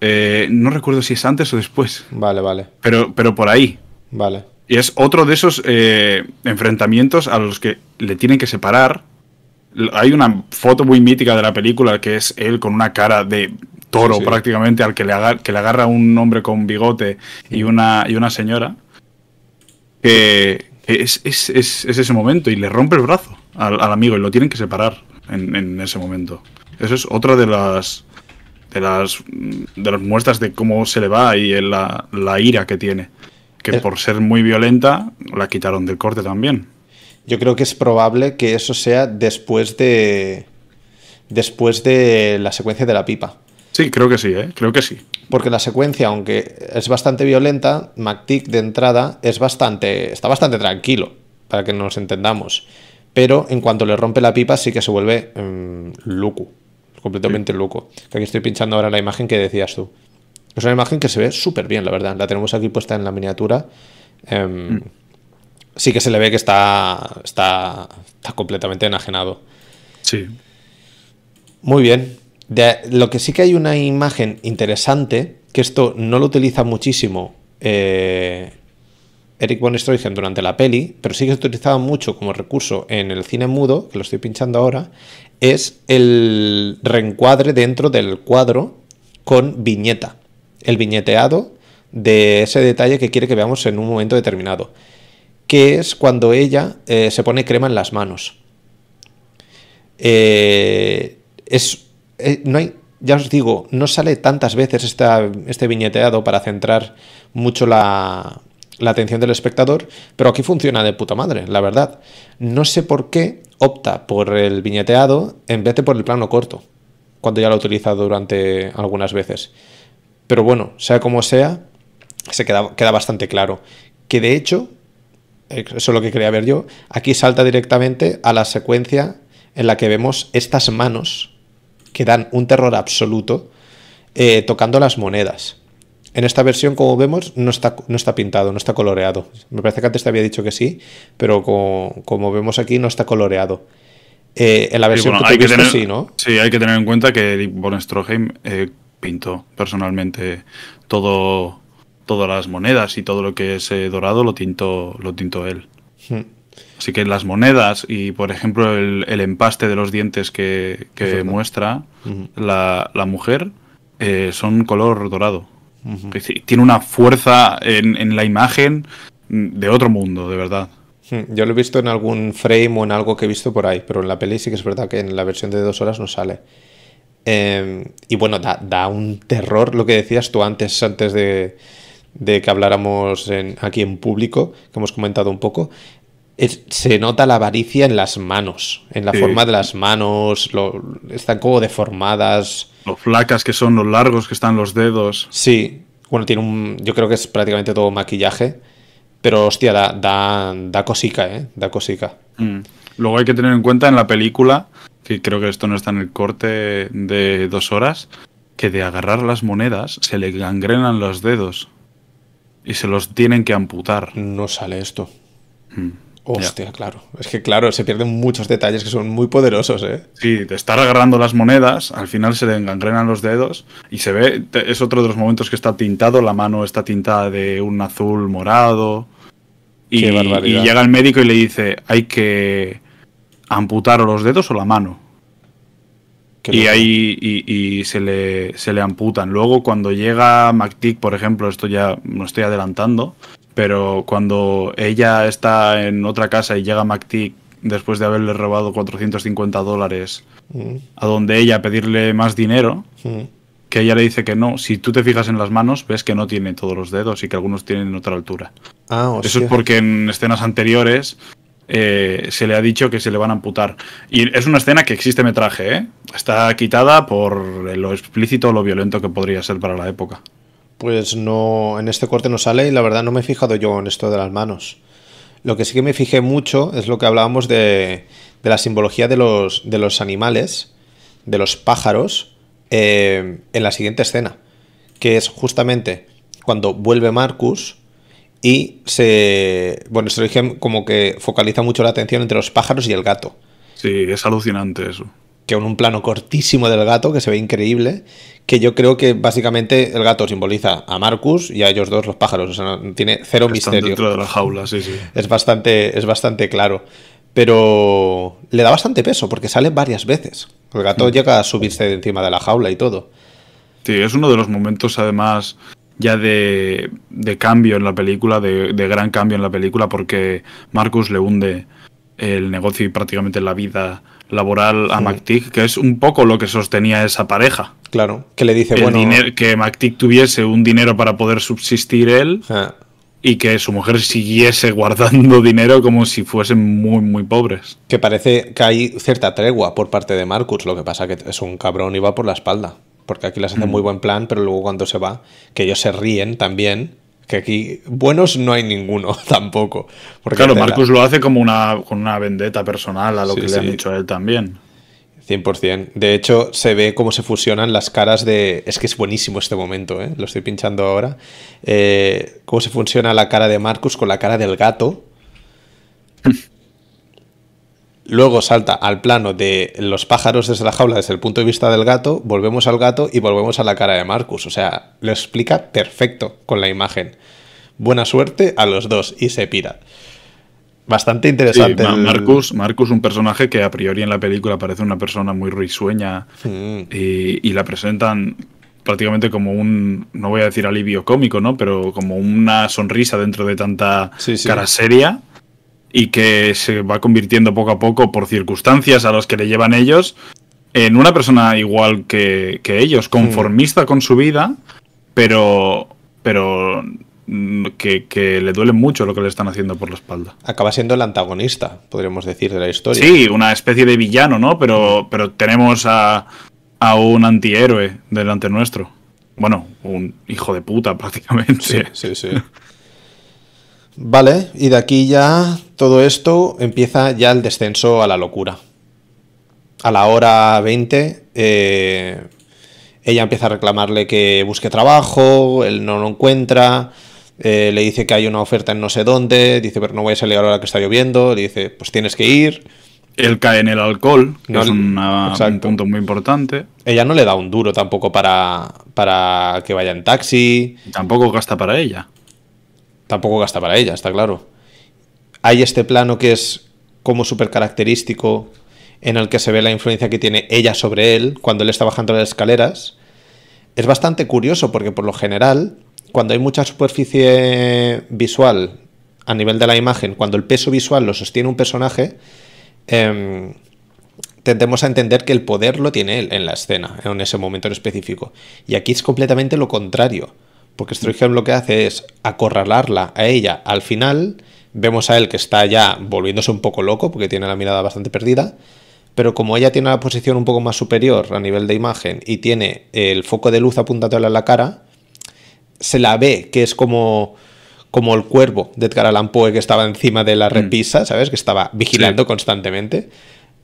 eh, no recuerdo si es antes o después, Vale, vale, pero, pero por ahí. vale. Y es otro de esos eh, enfrentamientos a los que le tienen que separar. Hay una foto muy mítica de la película que es él con una cara de toro Sí, sí. prácticamente al que le, agar- que le agarra un hombre con bigote y una, y una señora. Que que es, es- es- es ese momento y le rompe el brazo al, al amigo y lo tienen que separar en, en ese momento. Eso es otra de las de las de las muestras de cómo se le va y la, la ira que tiene. Que Eh. por ser muy violenta la quitaron del corte también. Yo creo que es probable que eso sea después de. Después de la secuencia de la pipa. Sí, creo que sí, ¿eh? Creo que sí. Porque la secuencia, aunque es bastante violenta, McTick de entrada es bastante. está bastante tranquilo, para que nos entendamos. Pero en cuanto le rompe la pipa, sí que se vuelve mm, loco. Completamente loco. Que aquí estoy pinchando ahora la imagen que decías tú. Es una imagen que se ve súper bien, la verdad. La tenemos aquí puesta en la miniatura. Em, sí que se le ve que está, está, está completamente enajenado. Sí. Muy bien. De, lo que sí que hay una imagen interesante, que esto no lo utiliza muchísimo eh, Eric von Stroheim durante la peli, pero sí que se utilizaba mucho como recurso en el cine mudo, que lo estoy pinchando ahora, es el reencuadre dentro del cuadro con viñeta. El viñeteado de ese detalle que quiere que veamos en un momento determinado. Que es cuando ella eh, se pone crema en las manos. Eh, eh, no hay, ya os digo, no sale tantas veces este viñeteado para centrar mucho la, la atención del espectador, pero aquí funciona de puta madre, la verdad. No sé por qué opta por el viñeteado en vez de por el plano corto, cuando ya lo he utilizado durante algunas veces. Pero bueno, sea como sea, se queda, bastante claro. Que de hecho, eso es lo que quería ver yo, aquí salta directamente a la secuencia en la que vemos estas manos que dan un terror absoluto eh, tocando las monedas. En esta versión, como vemos, no está, no está pintado, no está coloreado. Me parece que antes te había dicho que sí, pero como, vemos aquí, no está coloreado. Eh, en la versión que tú viste, sí, ¿no? Sí, hay que tener en cuenta que von Stroheim eh, pintó personalmente todo, todas las monedas y todo lo que es eh, dorado lo tintó, lo tintó él. Hmm. Así que las monedas y, por ejemplo, el, empaste de los dientes que, muestra la, la, mujer son color dorado. Tiene una fuerza en, la imagen de otro mundo, de verdad. Hmm, yo lo he visto en algún frame o en algo que he visto por ahí, pero en la peli sí que es verdad que en la versión de dos horas no sale. Em, y bueno, da, un terror lo que decías tú antes, antes de, que habláramos aquí en público, que hemos comentado un poco. Se nota la avaricia en las manos, en la forma de las manos, están como deformadas. Lo flacas que son, los largos que están los dedos. Sí, bueno, tiene un. Yo creo que es prácticamente todo maquillaje. Pero hostia, da, da, da cosica, ¿eh? Da cosica. Mm. Luego hay que tener en cuenta en la película, que creo que esto no está en el corte de dos horas, que de agarrar las monedas se le gangrenan los dedos. Y se los tienen que amputar. No sale esto. Mm. Hostia, claro. Es que, claro, se pierden muchos detalles que son muy poderosos, ¿eh? Sí, de estar agarrando las monedas, al final se le engangrenan los dedos y se ve. Es otro de los momentos que está tintado, la mano está tintada de un azul morado. Y, y llega el médico y le dice: hay que amputar o los dedos o la mano. y ahí y, se, le, se le amputan. Luego, cuando llega MacTick, por ejemplo, esto ya no estoy adelantando, pero cuando ella está en otra casa y llega MacTick después de haberle robado 450 dólares mm. a donde ella pedirle más dinero, mm. que ella le dice que no, si tú te fijas en las manos ves que no tiene todos los dedos y que algunos tienen otra altura. Ah, Eso es porque en escenas anteriores eh, se le ha dicho que se le van a amputar. Y es una escena que existe metraje, ¿eh? Está quitada por lo explícito o lo violento que podría ser para la época. Pues no, en este corte no sale y la verdad no me he fijado yo en esto de las manos. Lo que sí que me fijé mucho es lo que hablábamos de, de la simbología de los, de los animales, de los pájaros, eh, en la siguiente escena, que es justamente cuando vuelve Marcus y se... Bueno, se dije como que focaliza mucho la atención entre los pájaros y el gato. Sí, es alucinante eso que en un plano cortísimo del gato, que se ve increíble, que yo creo que básicamente el gato simboliza a Marcus y a ellos dos los pájaros, o sea, tiene cero misterio. dentro de la jaula, sí, sí. Es bastante, es bastante claro. Pero le da bastante peso porque sale varias veces. El gato mm. llega a subirse encima de la jaula y todo. Sí, es uno de los momentos además ya de, de cambio en la película, de, de, gran cambio en la película, porque Marcus le hunde el negocio y prácticamente la vida laboral a McTick, que es un poco lo que sostenía esa pareja. Claro, que le dice, bueno... que McTick tuviese un dinero para poder subsistir él ah. y que su mujer siguiese guardando dinero como si fuesen muy, muy pobres. Que parece que hay cierta tregua por parte de Marcus, lo que pasa que es un cabrón y va por la espalda. Porque aquí les hace mm. muy buen plan, pero luego cuando se va, que ellos se ríen también que aquí buenos no hay ninguno tampoco. Porque claro, Marcus lo hace como una, con una vendetta personal a lo que le han dicho a él también. 100%. De hecho, se ve cómo se fusionan las caras de... Es que es buenísimo este momento, ¿eh? lo estoy pinchando ahora. Eh, cómo se fusiona la cara de Marcus con la cara del gato. Luego salta al plano de los pájaros desde la jaula, desde el punto de vista del gato, volvemos al gato y volvemos a la cara de Marcus. O sea, lo explica perfecto con la imagen. Buena suerte a los dos y se pira. Bastante interesante. Sí, Marcus, Marcus, un personaje que a priori en la película parece una persona muy risueña mm. y, la presentan prácticamente como un, no voy a decir alivio cómico, ¿no? Pero como una sonrisa dentro de tanta cara seria y que se va convirtiendo poco a poco por circunstancias a las que le llevan ellos en una persona igual que, ellos, conformista con su vida, pero, pero que, le duele mucho lo que le están haciendo por la espalda. Acaba siendo el antagonista, podríamos decir, de la historia. Sí, una especie de villano, ¿no? Pero, pero tenemos a, a un antihéroe delante nuestro. Bueno, un hijo de puta prácticamente. Sí, sí, sí. Vale, y de aquí ya todo esto empieza ya el descenso a la locura. A la hora 20, eh, ella empieza a reclamarle que busque trabajo, él no lo encuentra, eh, le dice que hay una oferta en no sé dónde, dice, pero no voy a salir ahora que está lloviendo, le dice, pues tienes que ir. Él cae en el alcohol, que es un punto muy importante. Ella no le da un duro tampoco para, para que vaya en taxi. Tampoco gasta para ella tampoco gasta para ella, está claro. Hay este plano que es como súper característico en el que se ve la influencia que tiene ella sobre él cuando él está bajando las escaleras. Es bastante curioso porque por lo general, cuando hay mucha superficie visual a nivel de la imagen, cuando el peso visual lo sostiene un personaje, em, tendemos a entender que el poder lo tiene él en la escena, en ese momento en específico. Y aquí es completamente lo contrario. Porque Stroheim lo que hace es acorralarla a ella al final. Vemos a él que está ya volviéndose un poco loco porque tiene la mirada bastante perdida. Pero como ella tiene la posición un poco más superior a nivel de imagen y tiene el foco de luz apuntándole a la cara, se la ve que es como, como el cuervo de Edgar Allan Poe que estaba encima de la mm. repisa, ¿sabes? Que estaba vigilando constantemente.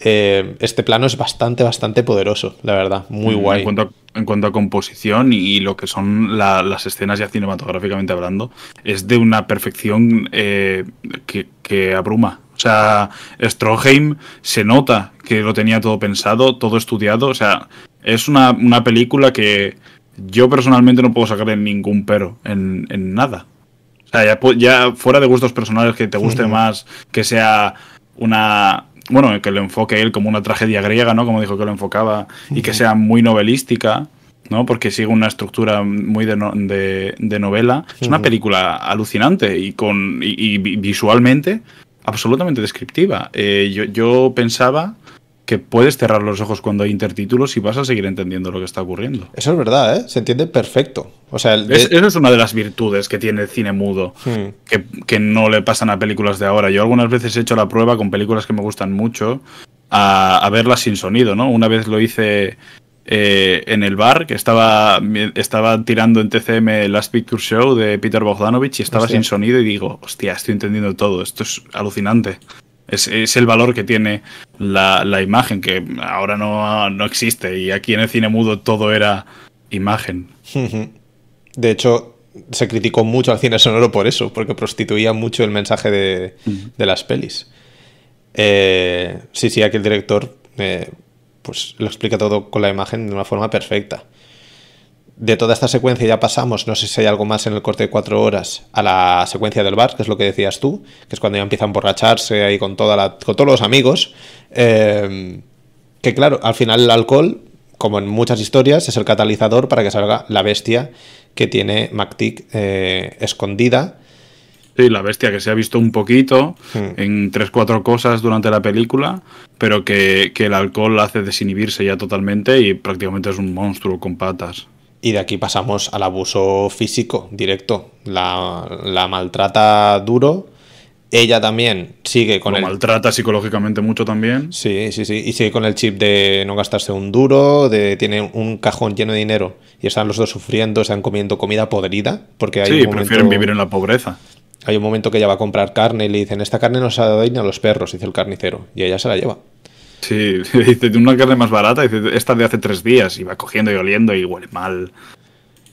Eh, este plano es bastante, bastante poderoso, la verdad, muy guay. En cuanto, a, en cuanto a composición y, lo que son las escenas ya cinematográficamente hablando, es de una perfección eh, que, abruma. O sea, Stroheim se nota que lo tenía todo pensado, todo estudiado. O sea, es una, película que yo personalmente no puedo sacarle ningún pero en, nada. O sea, ya, ya, fuera de gustos personales que te guste más, que sea una, bueno, que lo enfoque él como una tragedia griega, ¿no? Como dijo que lo enfocaba, y que sea muy novelística, ¿no? Porque sigue una estructura muy de, de, novela. Es una película alucinante y, con, y, visualmente absolutamente descriptiva. Eh, yo, yo pensaba que puedes cerrar los ojos cuando hay intertítulos y vas a seguir entendiendo lo que está ocurriendo. Eso es verdad, ¿eh? Se entiende perfecto. O sea, eso es una de las virtudes que tiene el cine mudo, hmm. que, no le pasan a películas de ahora. Yo algunas veces he hecho la prueba con películas que me gustan mucho a, verlas sin sonido, ¿no? Una vez lo hice eh, en el bar, que estaba, estaba tirando en TCM Last Picture Show de Peter Bogdanovich y estaba sin sonido y digo, hostia, estoy entendiendo todo, esto es alucinante. Es, el valor que tiene la, imagen, que ahora no, existe. Y aquí en el cine mudo todo era imagen. De hecho, se criticó mucho al cine sonoro por eso, porque prostituía mucho el mensaje de, las pelis. Eh, sí, sí, aquí el director eh, pues lo explica todo con la imagen de una forma perfecta de toda esta secuencia ya pasamos, no sé si hay algo más en el corte de cuatro horas, a la secuencia del bar, que es lo que decías tú, que es cuando ya empieza a emborracharse ahí con, toda la, con todos los amigos. Eh, que claro, al final el alcohol, como en muchas historias, es el catalizador para que salga la bestia que tiene MacTick eh, escondida. Sí, la bestia que se ha visto un poquito hmm. en tres, cuatro cosas durante la película, pero que, que el alcohol hace desinhibirse ya totalmente y prácticamente es un monstruo con patas. Y de aquí pasamos al abuso físico directo. La, maltrata duro. Ella también sigue con el. maltrata psicológicamente mucho también. Sí, sí, sí. Y sigue con el chip de no gastarse un duro, de tiene un cajón lleno de dinero y están los dos sufriendo, están comiendo comida podrida. Porque hay sí, prefieren vivir en la pobreza. Hay un momento que ella va a comprar carne y le dicen: Esta carne no se ha dado ni a los perros, dice el carnicero. Y ella se la lleva. Sí, dice, una carne más barata, dice, esta de hace tres días, y va cogiendo y oliendo y huele mal.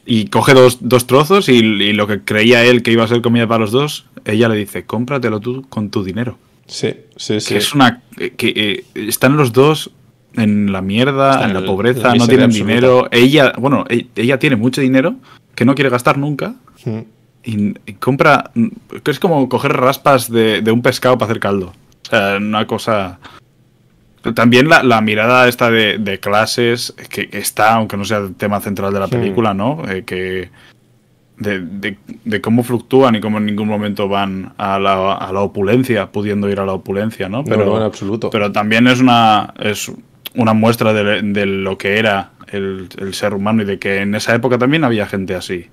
Y coge dos, trozos y, lo que creía él que iba a ser comida para los dos, ella le dice, cómpratelo tú con tu dinero. Sí, sí, sí. Que es una. que eh, están los dos en la mierda, Están en la pobreza, la no tienen absoluta. dinero. Ella, bueno, e- ella tiene mucho dinero que no quiere gastar nunca. Mm. Y, y compra. que es como coger raspas de, de un pescado para hacer caldo. O sea, una cosa. También la, la mirada esta de, de clases, que, está, aunque no sea el tema central de la película, ¿no? Eh, que. De, de- de cómo fluctúan y cómo en ningún momento van a la, a la opulencia, pudiendo ir a la opulencia, ¿no? No, no, en absoluto. Pero también es una, es una muestra de, de lo que era el, el ser humano y de que en esa época también había gente así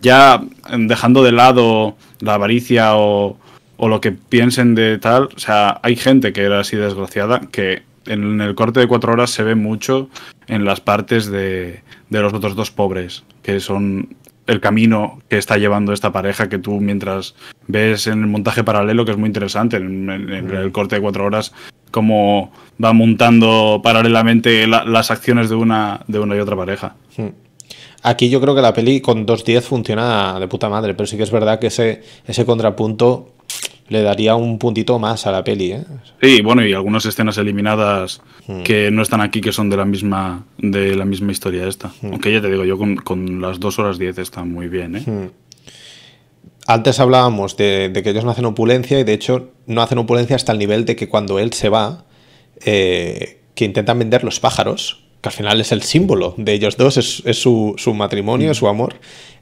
ya dejando de lado la avaricia o, o lo que piensen de tal, o sea, hay gente que era así desgraciada que en el corte de cuatro horas se ve mucho en las partes de, de los otros dos pobres, que son el camino que está llevando esta pareja que tú mientras ves en el montaje paralelo, que es muy interesante, en, en- en el corte de cuatro horas, cómo va montando paralelamente la- las acciones de una, de una y otra pareja. Aquí yo creo que la peli con 2.10 funciona de puta madre, pero sí que es verdad que ese, ese contrapunto le daría un puntito más a la peli, ¿eh? Sí, bueno, y algunas escenas eliminadas Hmm. que no están aquí, que son de la misma, de la misma historia esta. Hmm. Aunque ya te digo, yo con, con las 2 horas 10 está muy bien, ¿eh? Hmm. Antes hablábamos de, de que ellos no hacen opulencia y de hecho no hacen opulencia hasta el nivel de que cuando él se va, eh, que intentan vender los pájaros, que al final es el símbolo de ellos dos, es, es su, su matrimonio, es su amor.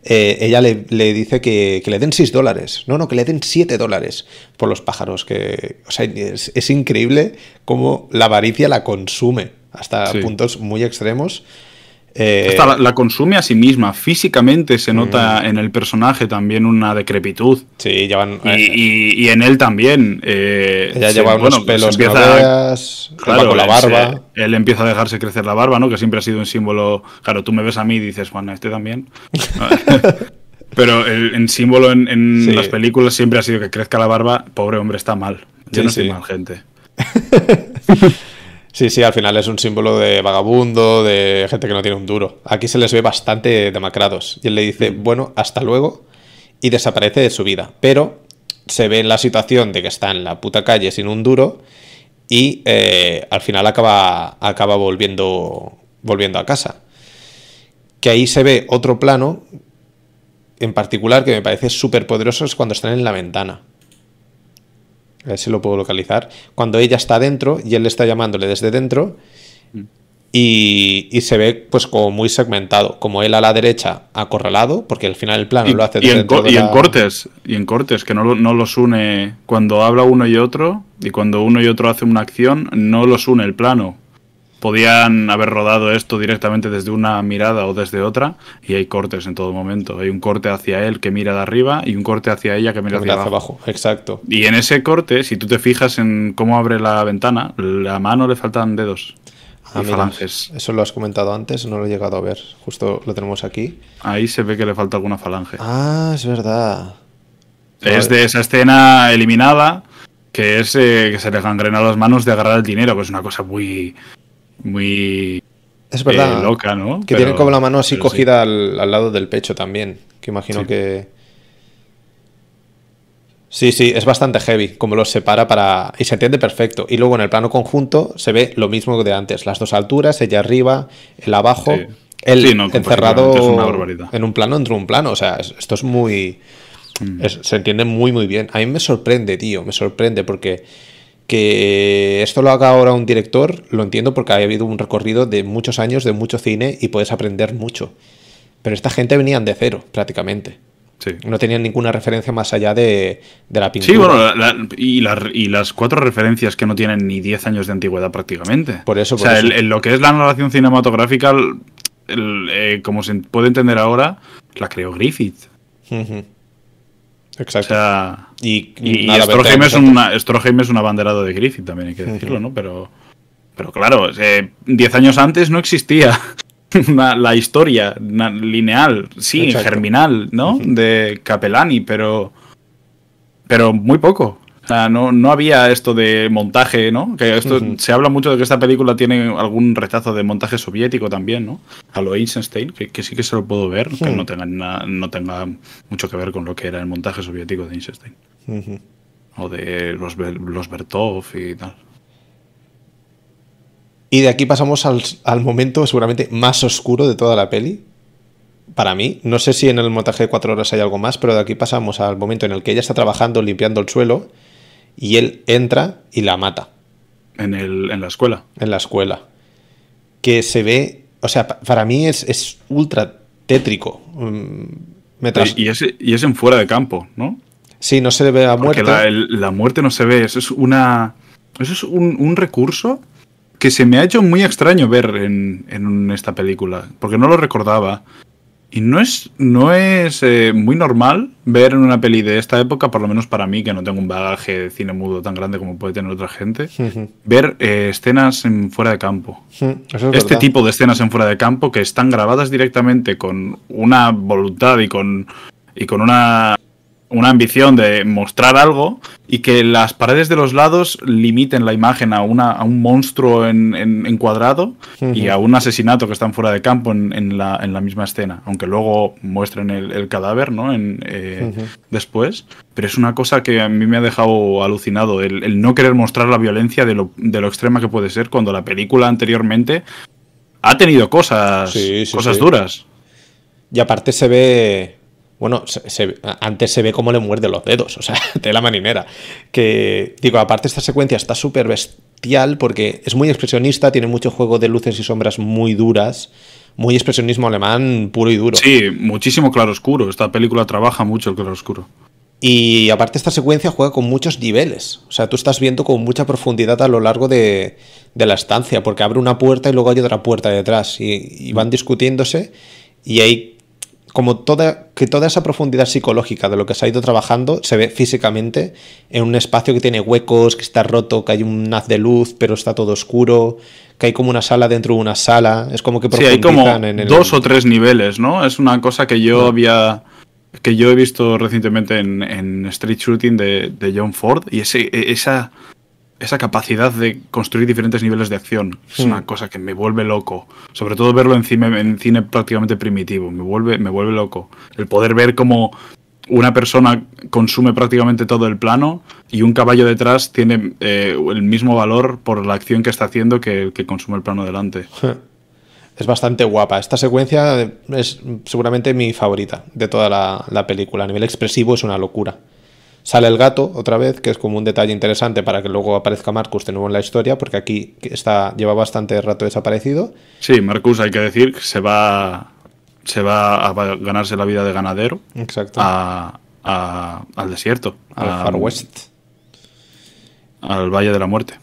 eh, ella le, le dice que, que le den 6 dólares, no, no, que le den 7 dólares por los pájaros, que, o sea, es, es increíble cómo la avaricia la consume hasta Sí. puntos muy extremos. Eh, Hasta la, la consume a sí misma. Físicamente se nota en el personaje también una decrepitud. sí, llevan... Y, eh, y- y en él también. eh, ella se- lleva unos bueno, pelos no empieza- veas, Claro, con la barba. se- él empieza a dejarse crecer la barba, ¿no? Que siempre ha sido un símbolo. Claro, tú me ves a mí y dices, bueno, este también. Pero el, símbolo en, en Sí. las películas siempre ha sido que crezca la barba. Pobre hombre, está mal. Yo Sí, no estoy sí. mal, gente. Sí, sí, al final es un símbolo de vagabundo, de gente que no tiene un duro. Aquí se les ve bastante demacrados. Y él le dice, bueno, hasta luego, y desaparece de su vida. Pero se ve en la situación de que está en la puta calle sin un duro y eh, al final acaba, acaba volviendo, volviendo a casa. Que ahí se ve otro plano en particular que me parece súper poderoso es cuando están en la ventana. A ver si lo puedo localizar. Cuando ella está dentro y él está llamándole desde dentro y, y se ve pues como muy segmentado, como él a la derecha acorralado, porque al final el plano Y, lo hace y en, de y en la- cortes, y en cortes, que no, no los une cuando habla uno y otro, y cuando uno y otro hace una acción, no los une el plano. Podían haber rodado esto directamente desde una mirada o desde otra, y hay cortes en todo momento. Hay un corte hacia él que mira de arriba y un corte hacia ella que mira hacia, hacia abajo. abajo. Exacto. Y en ese corte, si tú te fijas en cómo abre la ventana, la mano le faltan dedos Ah, y mira, falanges. eso lo has comentado antes, no lo he llegado a ver. Justo lo tenemos aquí. Ahí se ve que le falta alguna falange. Ah, es verdad. Es de esa escena eliminada que es eh, que se le gangrenan las manos de agarrar el dinero, que es una cosa muy. Muy. Es verdad. eh, loca, ¿no? Que Pero- tiene como la mano así sí. cogida al, al lado del pecho también. Que imagino Sí. que. Sí, sí, es bastante heavy como los separa para. Y se entiende perfecto. Y luego en el plano conjunto se ve lo mismo que de antes. Las dos alturas, ella arriba, él abajo. Sí. Él no, encerrado en un plano entre un plano. O sea, es- esto es muy. Mm. es- se entiende muy, muy bien. A mí me sorprende, tío. Me sorprende porque que esto lo haga ahora un director, lo entiendo porque ha habido un recorrido de muchos años, de mucho cine y puedes aprender mucho. Pero esta gente venían de cero, prácticamente. Sí. No tenían ninguna referencia más allá de, de la pintura. Sí, bueno, la- la- y, la- y las cuatro referencias que no tienen ni 10 años de antigüedad prácticamente. Por eso, O sea, eso. el- el- lo que es la narración cinematográfica, el- eh, como se puede entender ahora, la creó Griffith. O Exacto. sea, y, Y, y nada, 20 Stroheim, es una, Stroheim es un abanderado de Griffith, también hay que decirlo, ¿no? Pero, pero claro, eh, 10 años antes no existía una- la historia lineal, sí, Exacto. germinal, ¿no? De Capellani, pero, pero muy poco. Sea, no, no había esto de montaje, ¿no? Que esto, se habla mucho de que esta película tiene algún rechazo de montaje soviético también, ¿no? A lo Eisenstein, que, que sí que se lo puedo ver, que Hmm. no tenga, na- no tenga mucho que ver con lo que era el montaje soviético de Eisenstein. Ujú. O de los, los Bertov y tal. Y de aquí pasamos al, al momento seguramente más oscuro de toda la peli. Para mí, no sé si en el montaje de cuatro horas hay algo más, pero de aquí pasamos al momento en el que ella está trabajando limpiando el suelo y él entra y la mata En, el, en la escuela. en la escuela. Que se ve, o sea, pa- para mí es, es ultra tétrico. Mm, me tras- Y, y es, y es en fuera de campo, ¿no? Sí, no se le ve a Porque muerte. la, el- la muerte no se ve. Eso es una. Eso es un, un recurso que se me ha hecho muy extraño ver en, en esta película. Porque no lo recordaba. Y no es, no es eh, muy normal ver en una peli de esta época, por lo menos para mí, que no tengo un bagaje de cine mudo tan grande como puede tener otra gente, ver eh, escenas en fuera de campo. Es Este verdad. tipo de escenas en fuera de campo que están grabadas directamente con una voluntad y con, y con una, una ambición de mostrar algo y que las paredes de los lados limiten la imagen a, una, a un monstruo en, en- encuadrado y a un asesinato que están fuera de campo en, en la, en la misma escena, aunque luego muestren el, el cadáver ¿no? en, eh, después. Pero es una cosa que a mí me ha dejado alucinado, el, el no querer mostrar la violencia de lo, de lo extrema que puede ser cuando la película anteriormente ha tenido cosas, Sí, sí, cosas sí. duras. Y aparte se ve. Bueno, se- se- antes se ve cómo le muerde los dedos, o sea, de la marinera. Que, digo, aparte esta secuencia está súper bestial porque es muy expresionista, tiene mucho juego de luces y sombras muy duras, muy expresionismo alemán puro y duro. Sí, muchísimo claroscuro. Esta película trabaja mucho el claroscuro. Y aparte esta secuencia juega con muchos niveles. O sea, tú estás viendo con mucha profundidad a lo largo de, de la estancia, porque abre una puerta y luego hay otra puerta detrás. Y, y van discutiéndose y hay como toda, que toda esa profundidad psicológica de lo que se ha ido trabajando se ve físicamente en un espacio que tiene huecos, que está roto, que hay un haz de luz, pero está todo oscuro, que hay como una sala dentro de una sala. Es como que Sí, hay como profundizan en el... dos o tres niveles, ¿no? Es una cosa que yo había. que yo he visto recientemente en, en Street Shooting de, de John Ford. Y ese, e- esa, esa capacidad de construir diferentes niveles de acción es Hmm. una cosa que me vuelve loco. Sobre todo verlo en cine, en cine prácticamente primitivo. Me vuelve, me vuelve loco. El poder ver cómo una persona consume prácticamente todo el plano y un caballo detrás tiene eh, el mismo valor por la acción que está haciendo que el que consume el plano delante. Es bastante guapa. Esta secuencia es seguramente mi favorita de toda la, la película. A nivel expresivo es una locura. Sale el gato otra vez, que es como un detalle interesante para que luego aparezca Marcus de nuevo en la historia, porque aquí está, lleva bastante rato desaparecido. Sí, Marcus, hay que decir que se va, se va a ganarse la vida de ganadero Exacto. a- a- al desierto, al a- Far West. al Valle de la Muerte.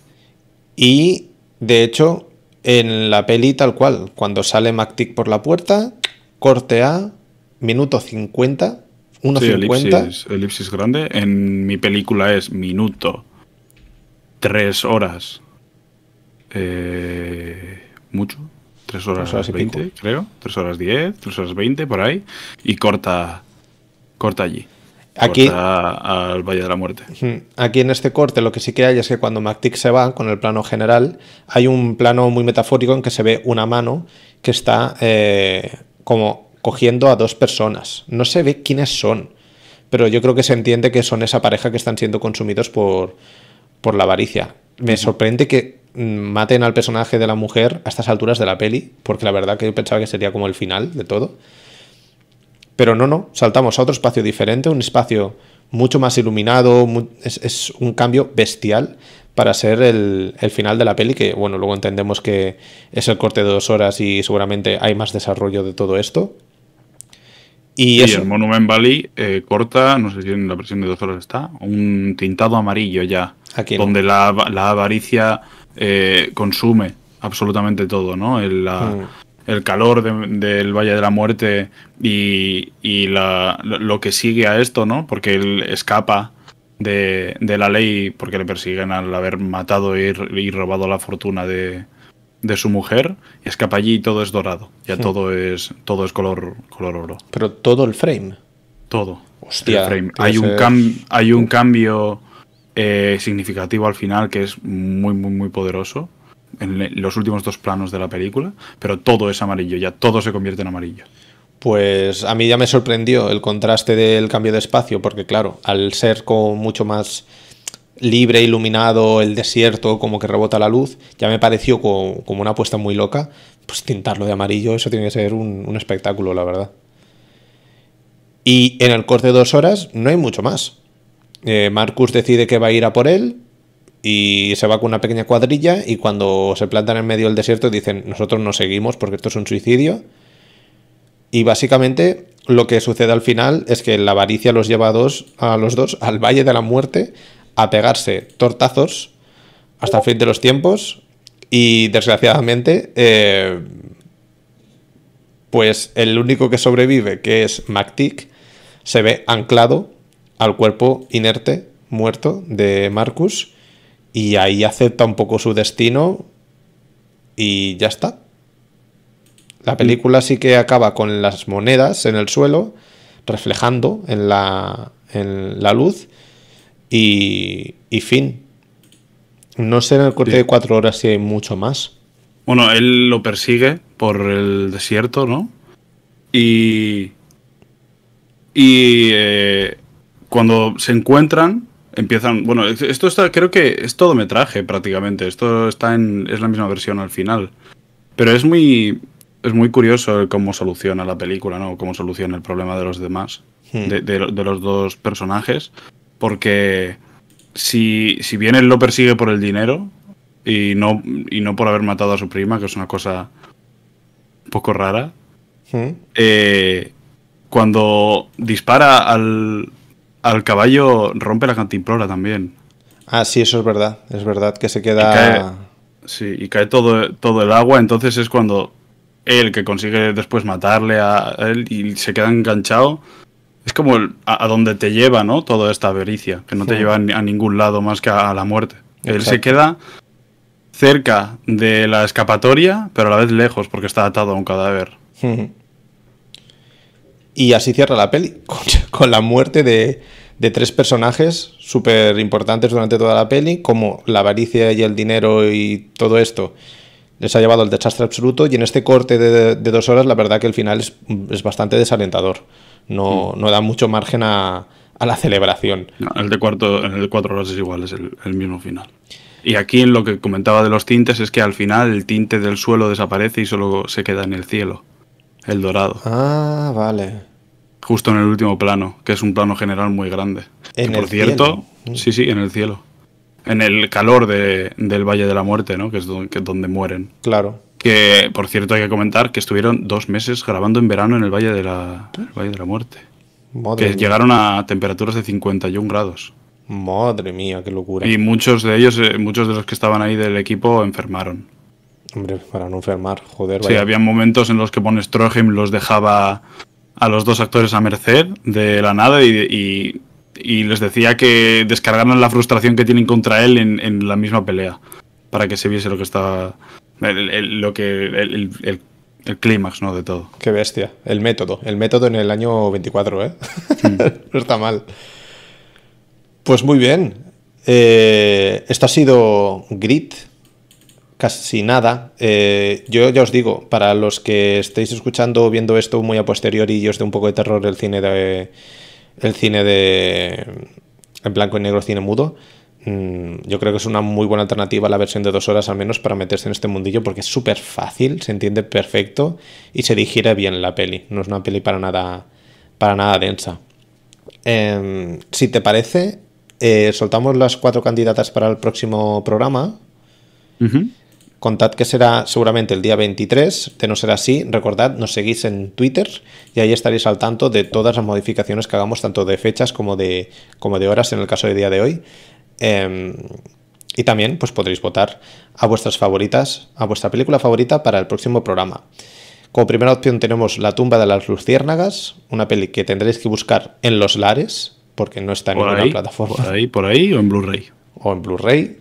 Y de hecho, en la peli tal cual, cuando sale MacTick por la puerta, corte a minuto 50, Sí, 1.50. elipsis, elipsis grande. En mi película es minuto, tres horas, eh, mucho, tres horas, Tres horas y pico. veinte, creo, tres horas diez, tres horas veinte, por ahí, y corta, corta allí. Aquí- Corta al Valle de la Muerte. Aquí en este corte lo que sí que hay es que cuando MacTick se va con el plano general, hay un plano muy metafórico en que se ve una mano que está eh, como cogiendo a dos personas. No se ve quiénes son, pero yo creo que se entiende que son esa pareja que están siendo consumidos por, por la avaricia. Me sorprende que mm, maten al personaje de la mujer a estas alturas de la peli, porque la verdad que yo pensaba que sería como el final de todo. Pero no, no, saltamos a otro espacio diferente, un espacio mucho más iluminado, es, es un cambio bestial para ser el, el final de la peli, que bueno, luego entendemos que es el corte de dos horas y seguramente hay más desarrollo de todo esto. Y eso, el Monument Valley eh, corta, no sé si en la versión de dos horas está, un tintado amarillo ya. Aquí no. donde la, la avaricia eh, consume absolutamente todo, ¿no? El, la- Mm. el calor de- del Valle de la Muerte y, y la- lo lo que sigue a esto, ¿no? Porque él escapa de, de la ley porque le persiguen al haber matado y, y robado la fortuna de, de su mujer y escapa allí y todo es dorado. Ya todo es todo es color color oro. pero todo el frame. Todo. Hostia, El frame. Hay, un cam- hay un cambio eh, significativo al final que es muy, muy, muy poderoso en los últimos dos planos de la película, pero todo es amarillo, ya todo se convierte en amarillo. Pues a mí ya me sorprendió el contraste del cambio de espacio, porque claro, al ser como mucho más libre, iluminado, el desierto, como que rebota la luz, ya me pareció como, una apuesta muy loca. Pues tintarlo de amarillo, eso tiene que ser un, espectáculo, la verdad. Y en el corte de dos horas no hay mucho más. Eh, Marcus decide que va a ir a por él y se va con una pequeña cuadrilla y cuando se plantan en medio del desierto dicen nosotros no seguimos porque esto es un suicidio. Y básicamente lo que sucede al final es que la avaricia los lleva a, dos, a los dos al Valle de la Muerte a pegarse tortazos hasta el fin de los tiempos y desgraciadamente eh, pues el único que sobrevive, que es MacTic, se ve anclado al cuerpo inerte, muerto de Marcus y ahí acepta un poco su destino y ya está. La película sí que acaba con las monedas en el suelo, reflejando en la, en la luz y, fin. No sé en el corte de cuatro horas si hay mucho más. Bueno, él lo persigue por el desierto, ¿no? Y. Y. Eh, cuando se encuentran, empiezan. Bueno, esto está. Creo que es todo metraje prácticamente. Esto está en. Es la misma versión al final. Pero es muy. Es muy curioso cómo soluciona la película, ¿no? Cómo soluciona el problema de los demás. Hmm. de, los dos personajes. Porque si, si bien él lo persigue por el dinero y no, y no por haber matado a su prima, que es una cosa un poco rara, eh, cuando dispara al, al caballo rompe la cantimplora también. Ah, sí, eso es verdad. Es verdad que se queda. sí, y cae todo, todo el agua. Entonces es cuando él, que consigue después matarle a él y se queda enganchado, es como a, donde te lleva, ¿no? Toda esta avaricia, que no te lleva a ningún lado más que a, la muerte. Él se queda cerca de la escapatoria, pero a la vez lejos, porque está atado a un cadáver. Y así cierra la peli, con, la muerte de, de tres personajes súper importantes durante toda la peli, como la avaricia y el dinero y todo esto les ha llevado al desastre absoluto y en este corte de, dos horas la verdad que el final es, es bastante desalentador no, mm. no da mucho margen a, la celebración. el de cuarto, el de cuatro horas es igual, es el, mismo final. Y aquí en lo que comentaba de los tintes es que al final el tinte del suelo desaparece y solo se queda en el cielo, el dorado. Ah, vale. Justo en el último plano, que es un plano general muy grande. ¿En por cierto, cielo? sí, sí, en el cielo. En el calor del Valle de la Muerte, ¿no? Que es donde, donde mueren. Claro. Que, por cierto, hay que comentar que estuvieron dos meses grabando en verano en el Valle de la, Valle de la Muerte. que llegaron a temperaturas de 51 grados. Madre mía, qué locura. Y muchos de ellos, eh, muchos de los que estaban ahí del equipo, enfermaron. Hombre, para no enfermar, joder. Sí, había momentos en los que Von Stroheim los dejaba a los dos actores a merced de la nada y, les decía que descargaran la frustración que tienen contra él en, en la misma pelea para que se viese lo que estaba el, lo que, el, el, clímax ¿no? de todo. Qué bestia. El método. El método en el año 24, ¿eh? Mm. no está mal. Pues muy bien. Eh, esto ha sido Grit. Casi nada. Eh, yo ya os digo, para los que estéis escuchando o viendo esto muy a posteriori y os dé un poco de terror el cine de. El cine de. En blanco y negro, cine mudo. Mm, yo creo que es una muy buena alternativa a la versión de dos horas al menos para meterse en este mundillo porque es súper fácil, se entiende perfecto y se digiere bien la peli. No es una peli para nada, para nada densa. Em, si te parece, eh, soltamos las cuatro candidatas para el próximo programa. Contad que será seguramente el día 23, de no ser así, recordad, nos seguís en Twitter y ahí estaréis al tanto de todas las modificaciones que hagamos, tanto de fechas como de, como de horas en el caso de día de hoy. Em, y también pues podréis votar a vuestras favoritas, a vuestra película favorita para el próximo programa. Como primera opción tenemos La tumba de las luciérnagas, una peli que tendréis que buscar en los lares, porque no está en ninguna plataforma. Por ahí, por ahí o en Blu-ray. O en Blu-ray.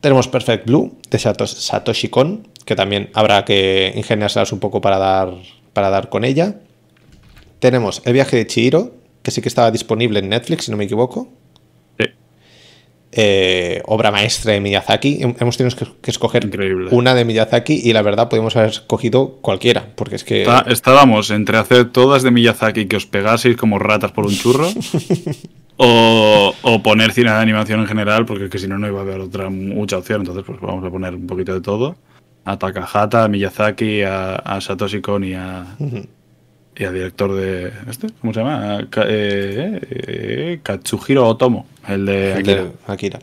Tenemos Perfect Blue de Satoshi Kon, que también habrá que ingeniárselas un poco para dar, para dar con ella. Tenemos El viaje de Chihiro, que sí que estaba disponible en Netflix, si no me equivoco. Eh, obra maestra de Miyazaki. Hemos tenido que, escoger una de Miyazaki y la verdad podemos haber escogido cualquiera, porque es que... estábamos entre hacer todas de Miyazaki que os pegaseis como ratas por un churro O, o, poner cine de animación en general, porque es que si no, no iba a haber otra mucha opción. Entonces, pues vamos a poner un poquito de todo. A Takahata, a Miyazaki, a, a Satoshi Kon y a, y al director de. ¿Este? ¿Cómo se llama? Ka- eh, eh, Katsuhiro Otomo, el de El Akira. de Akira.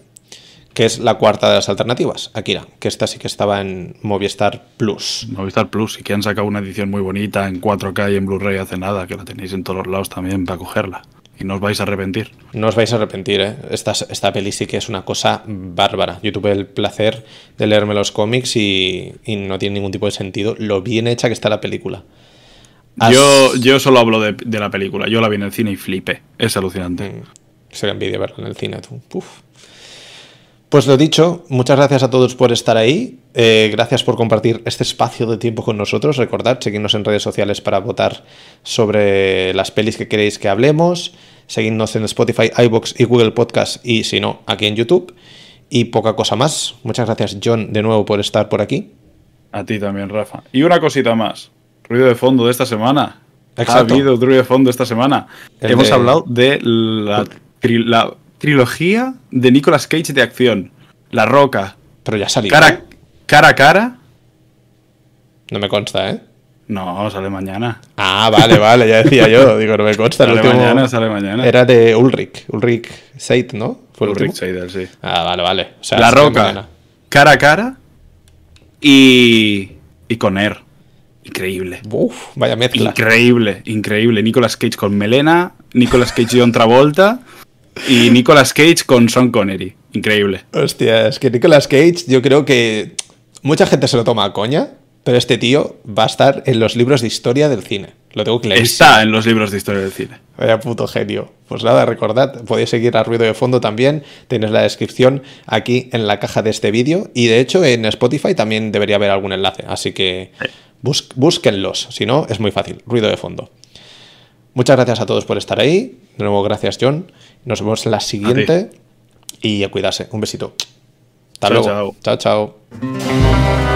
Que es la cuarta de las alternativas, Akira. Que esta sí que estaba en Movistar Plus. Movistar Plus, y que han sacado una edición muy bonita en 4K y en Blu-ray hace nada, que la tenéis en todos los lados también para cogerla. Y no os vais a arrepentir. No os vais a arrepentir, ¿eh? Esta, esta peli sí que es una cosa bárbara. Yo tuve el placer de leerme los cómics y, y no tiene ningún tipo de sentido lo bien hecha que está la película. Yo, yo solo hablo de, de la película. Yo la vi en el cine y flipé. Es alucinante. Sería envidia verla en el cine, tú. Uf. Pues lo dicho, muchas gracias a todos por estar ahí. Eh, gracias por compartir este espacio de tiempo con nosotros. Recordad, seguidnos en redes sociales para votar sobre las pelis que queréis que hablemos. Seguidnos en Spotify, iBox y Google Podcast. Y si no, aquí en YouTube. Y poca cosa más. Muchas gracias, John, de nuevo por estar por aquí. A ti también, Rafa. Y una cosita más. Ruido de fondo de esta semana. Exacto. Ha habido ruido de fondo esta semana. El Hemos de- hablado de la, tri- la trilogía de Nicolas Cage de acción. La Roca. Pero ya salió. Cara, cara a cara. No me consta, ¿eh? No, sale mañana. Ah, vale, vale, ya decía yo. Digo, no me consta. el Sale último mañana, sale mañana. Era de Ulrich. Ulrich Seid, ¿no? Fue el Ulrich. Seidel, sí. Ah, vale, vale. O sea, La Roca. mañana. Cara a cara. Y. Y con Air. Increíble. Uf, vaya mezcla. Increíble, increíble. Nicolas Cage con Melena, Nicolas Cage John Travolta y Nicolas Cage con Sean Connery. Increíble. Hostia, es que Nicolas Cage, yo creo que mucha gente se lo toma a coña, pero este tío va a estar en los libros de historia del cine. Lo tengo clarísimo. Está en los libros de historia del cine. Vaya puto genio. Pues nada, recordad, podéis seguir a Ruido de Fondo también. Tenéis la descripción aquí en la caja de este vídeo. Y de hecho, en Spotify también debería haber algún enlace. Así que bus- búsquenlos. Si no, es muy fácil. Ruido de Fondo. Muchas gracias a todos por estar ahí. De nuevo, gracias, John. Nos vemos en la siguiente. Y a cuidarse. Un besito. Hasta Chao, luego. chao. chao. chao.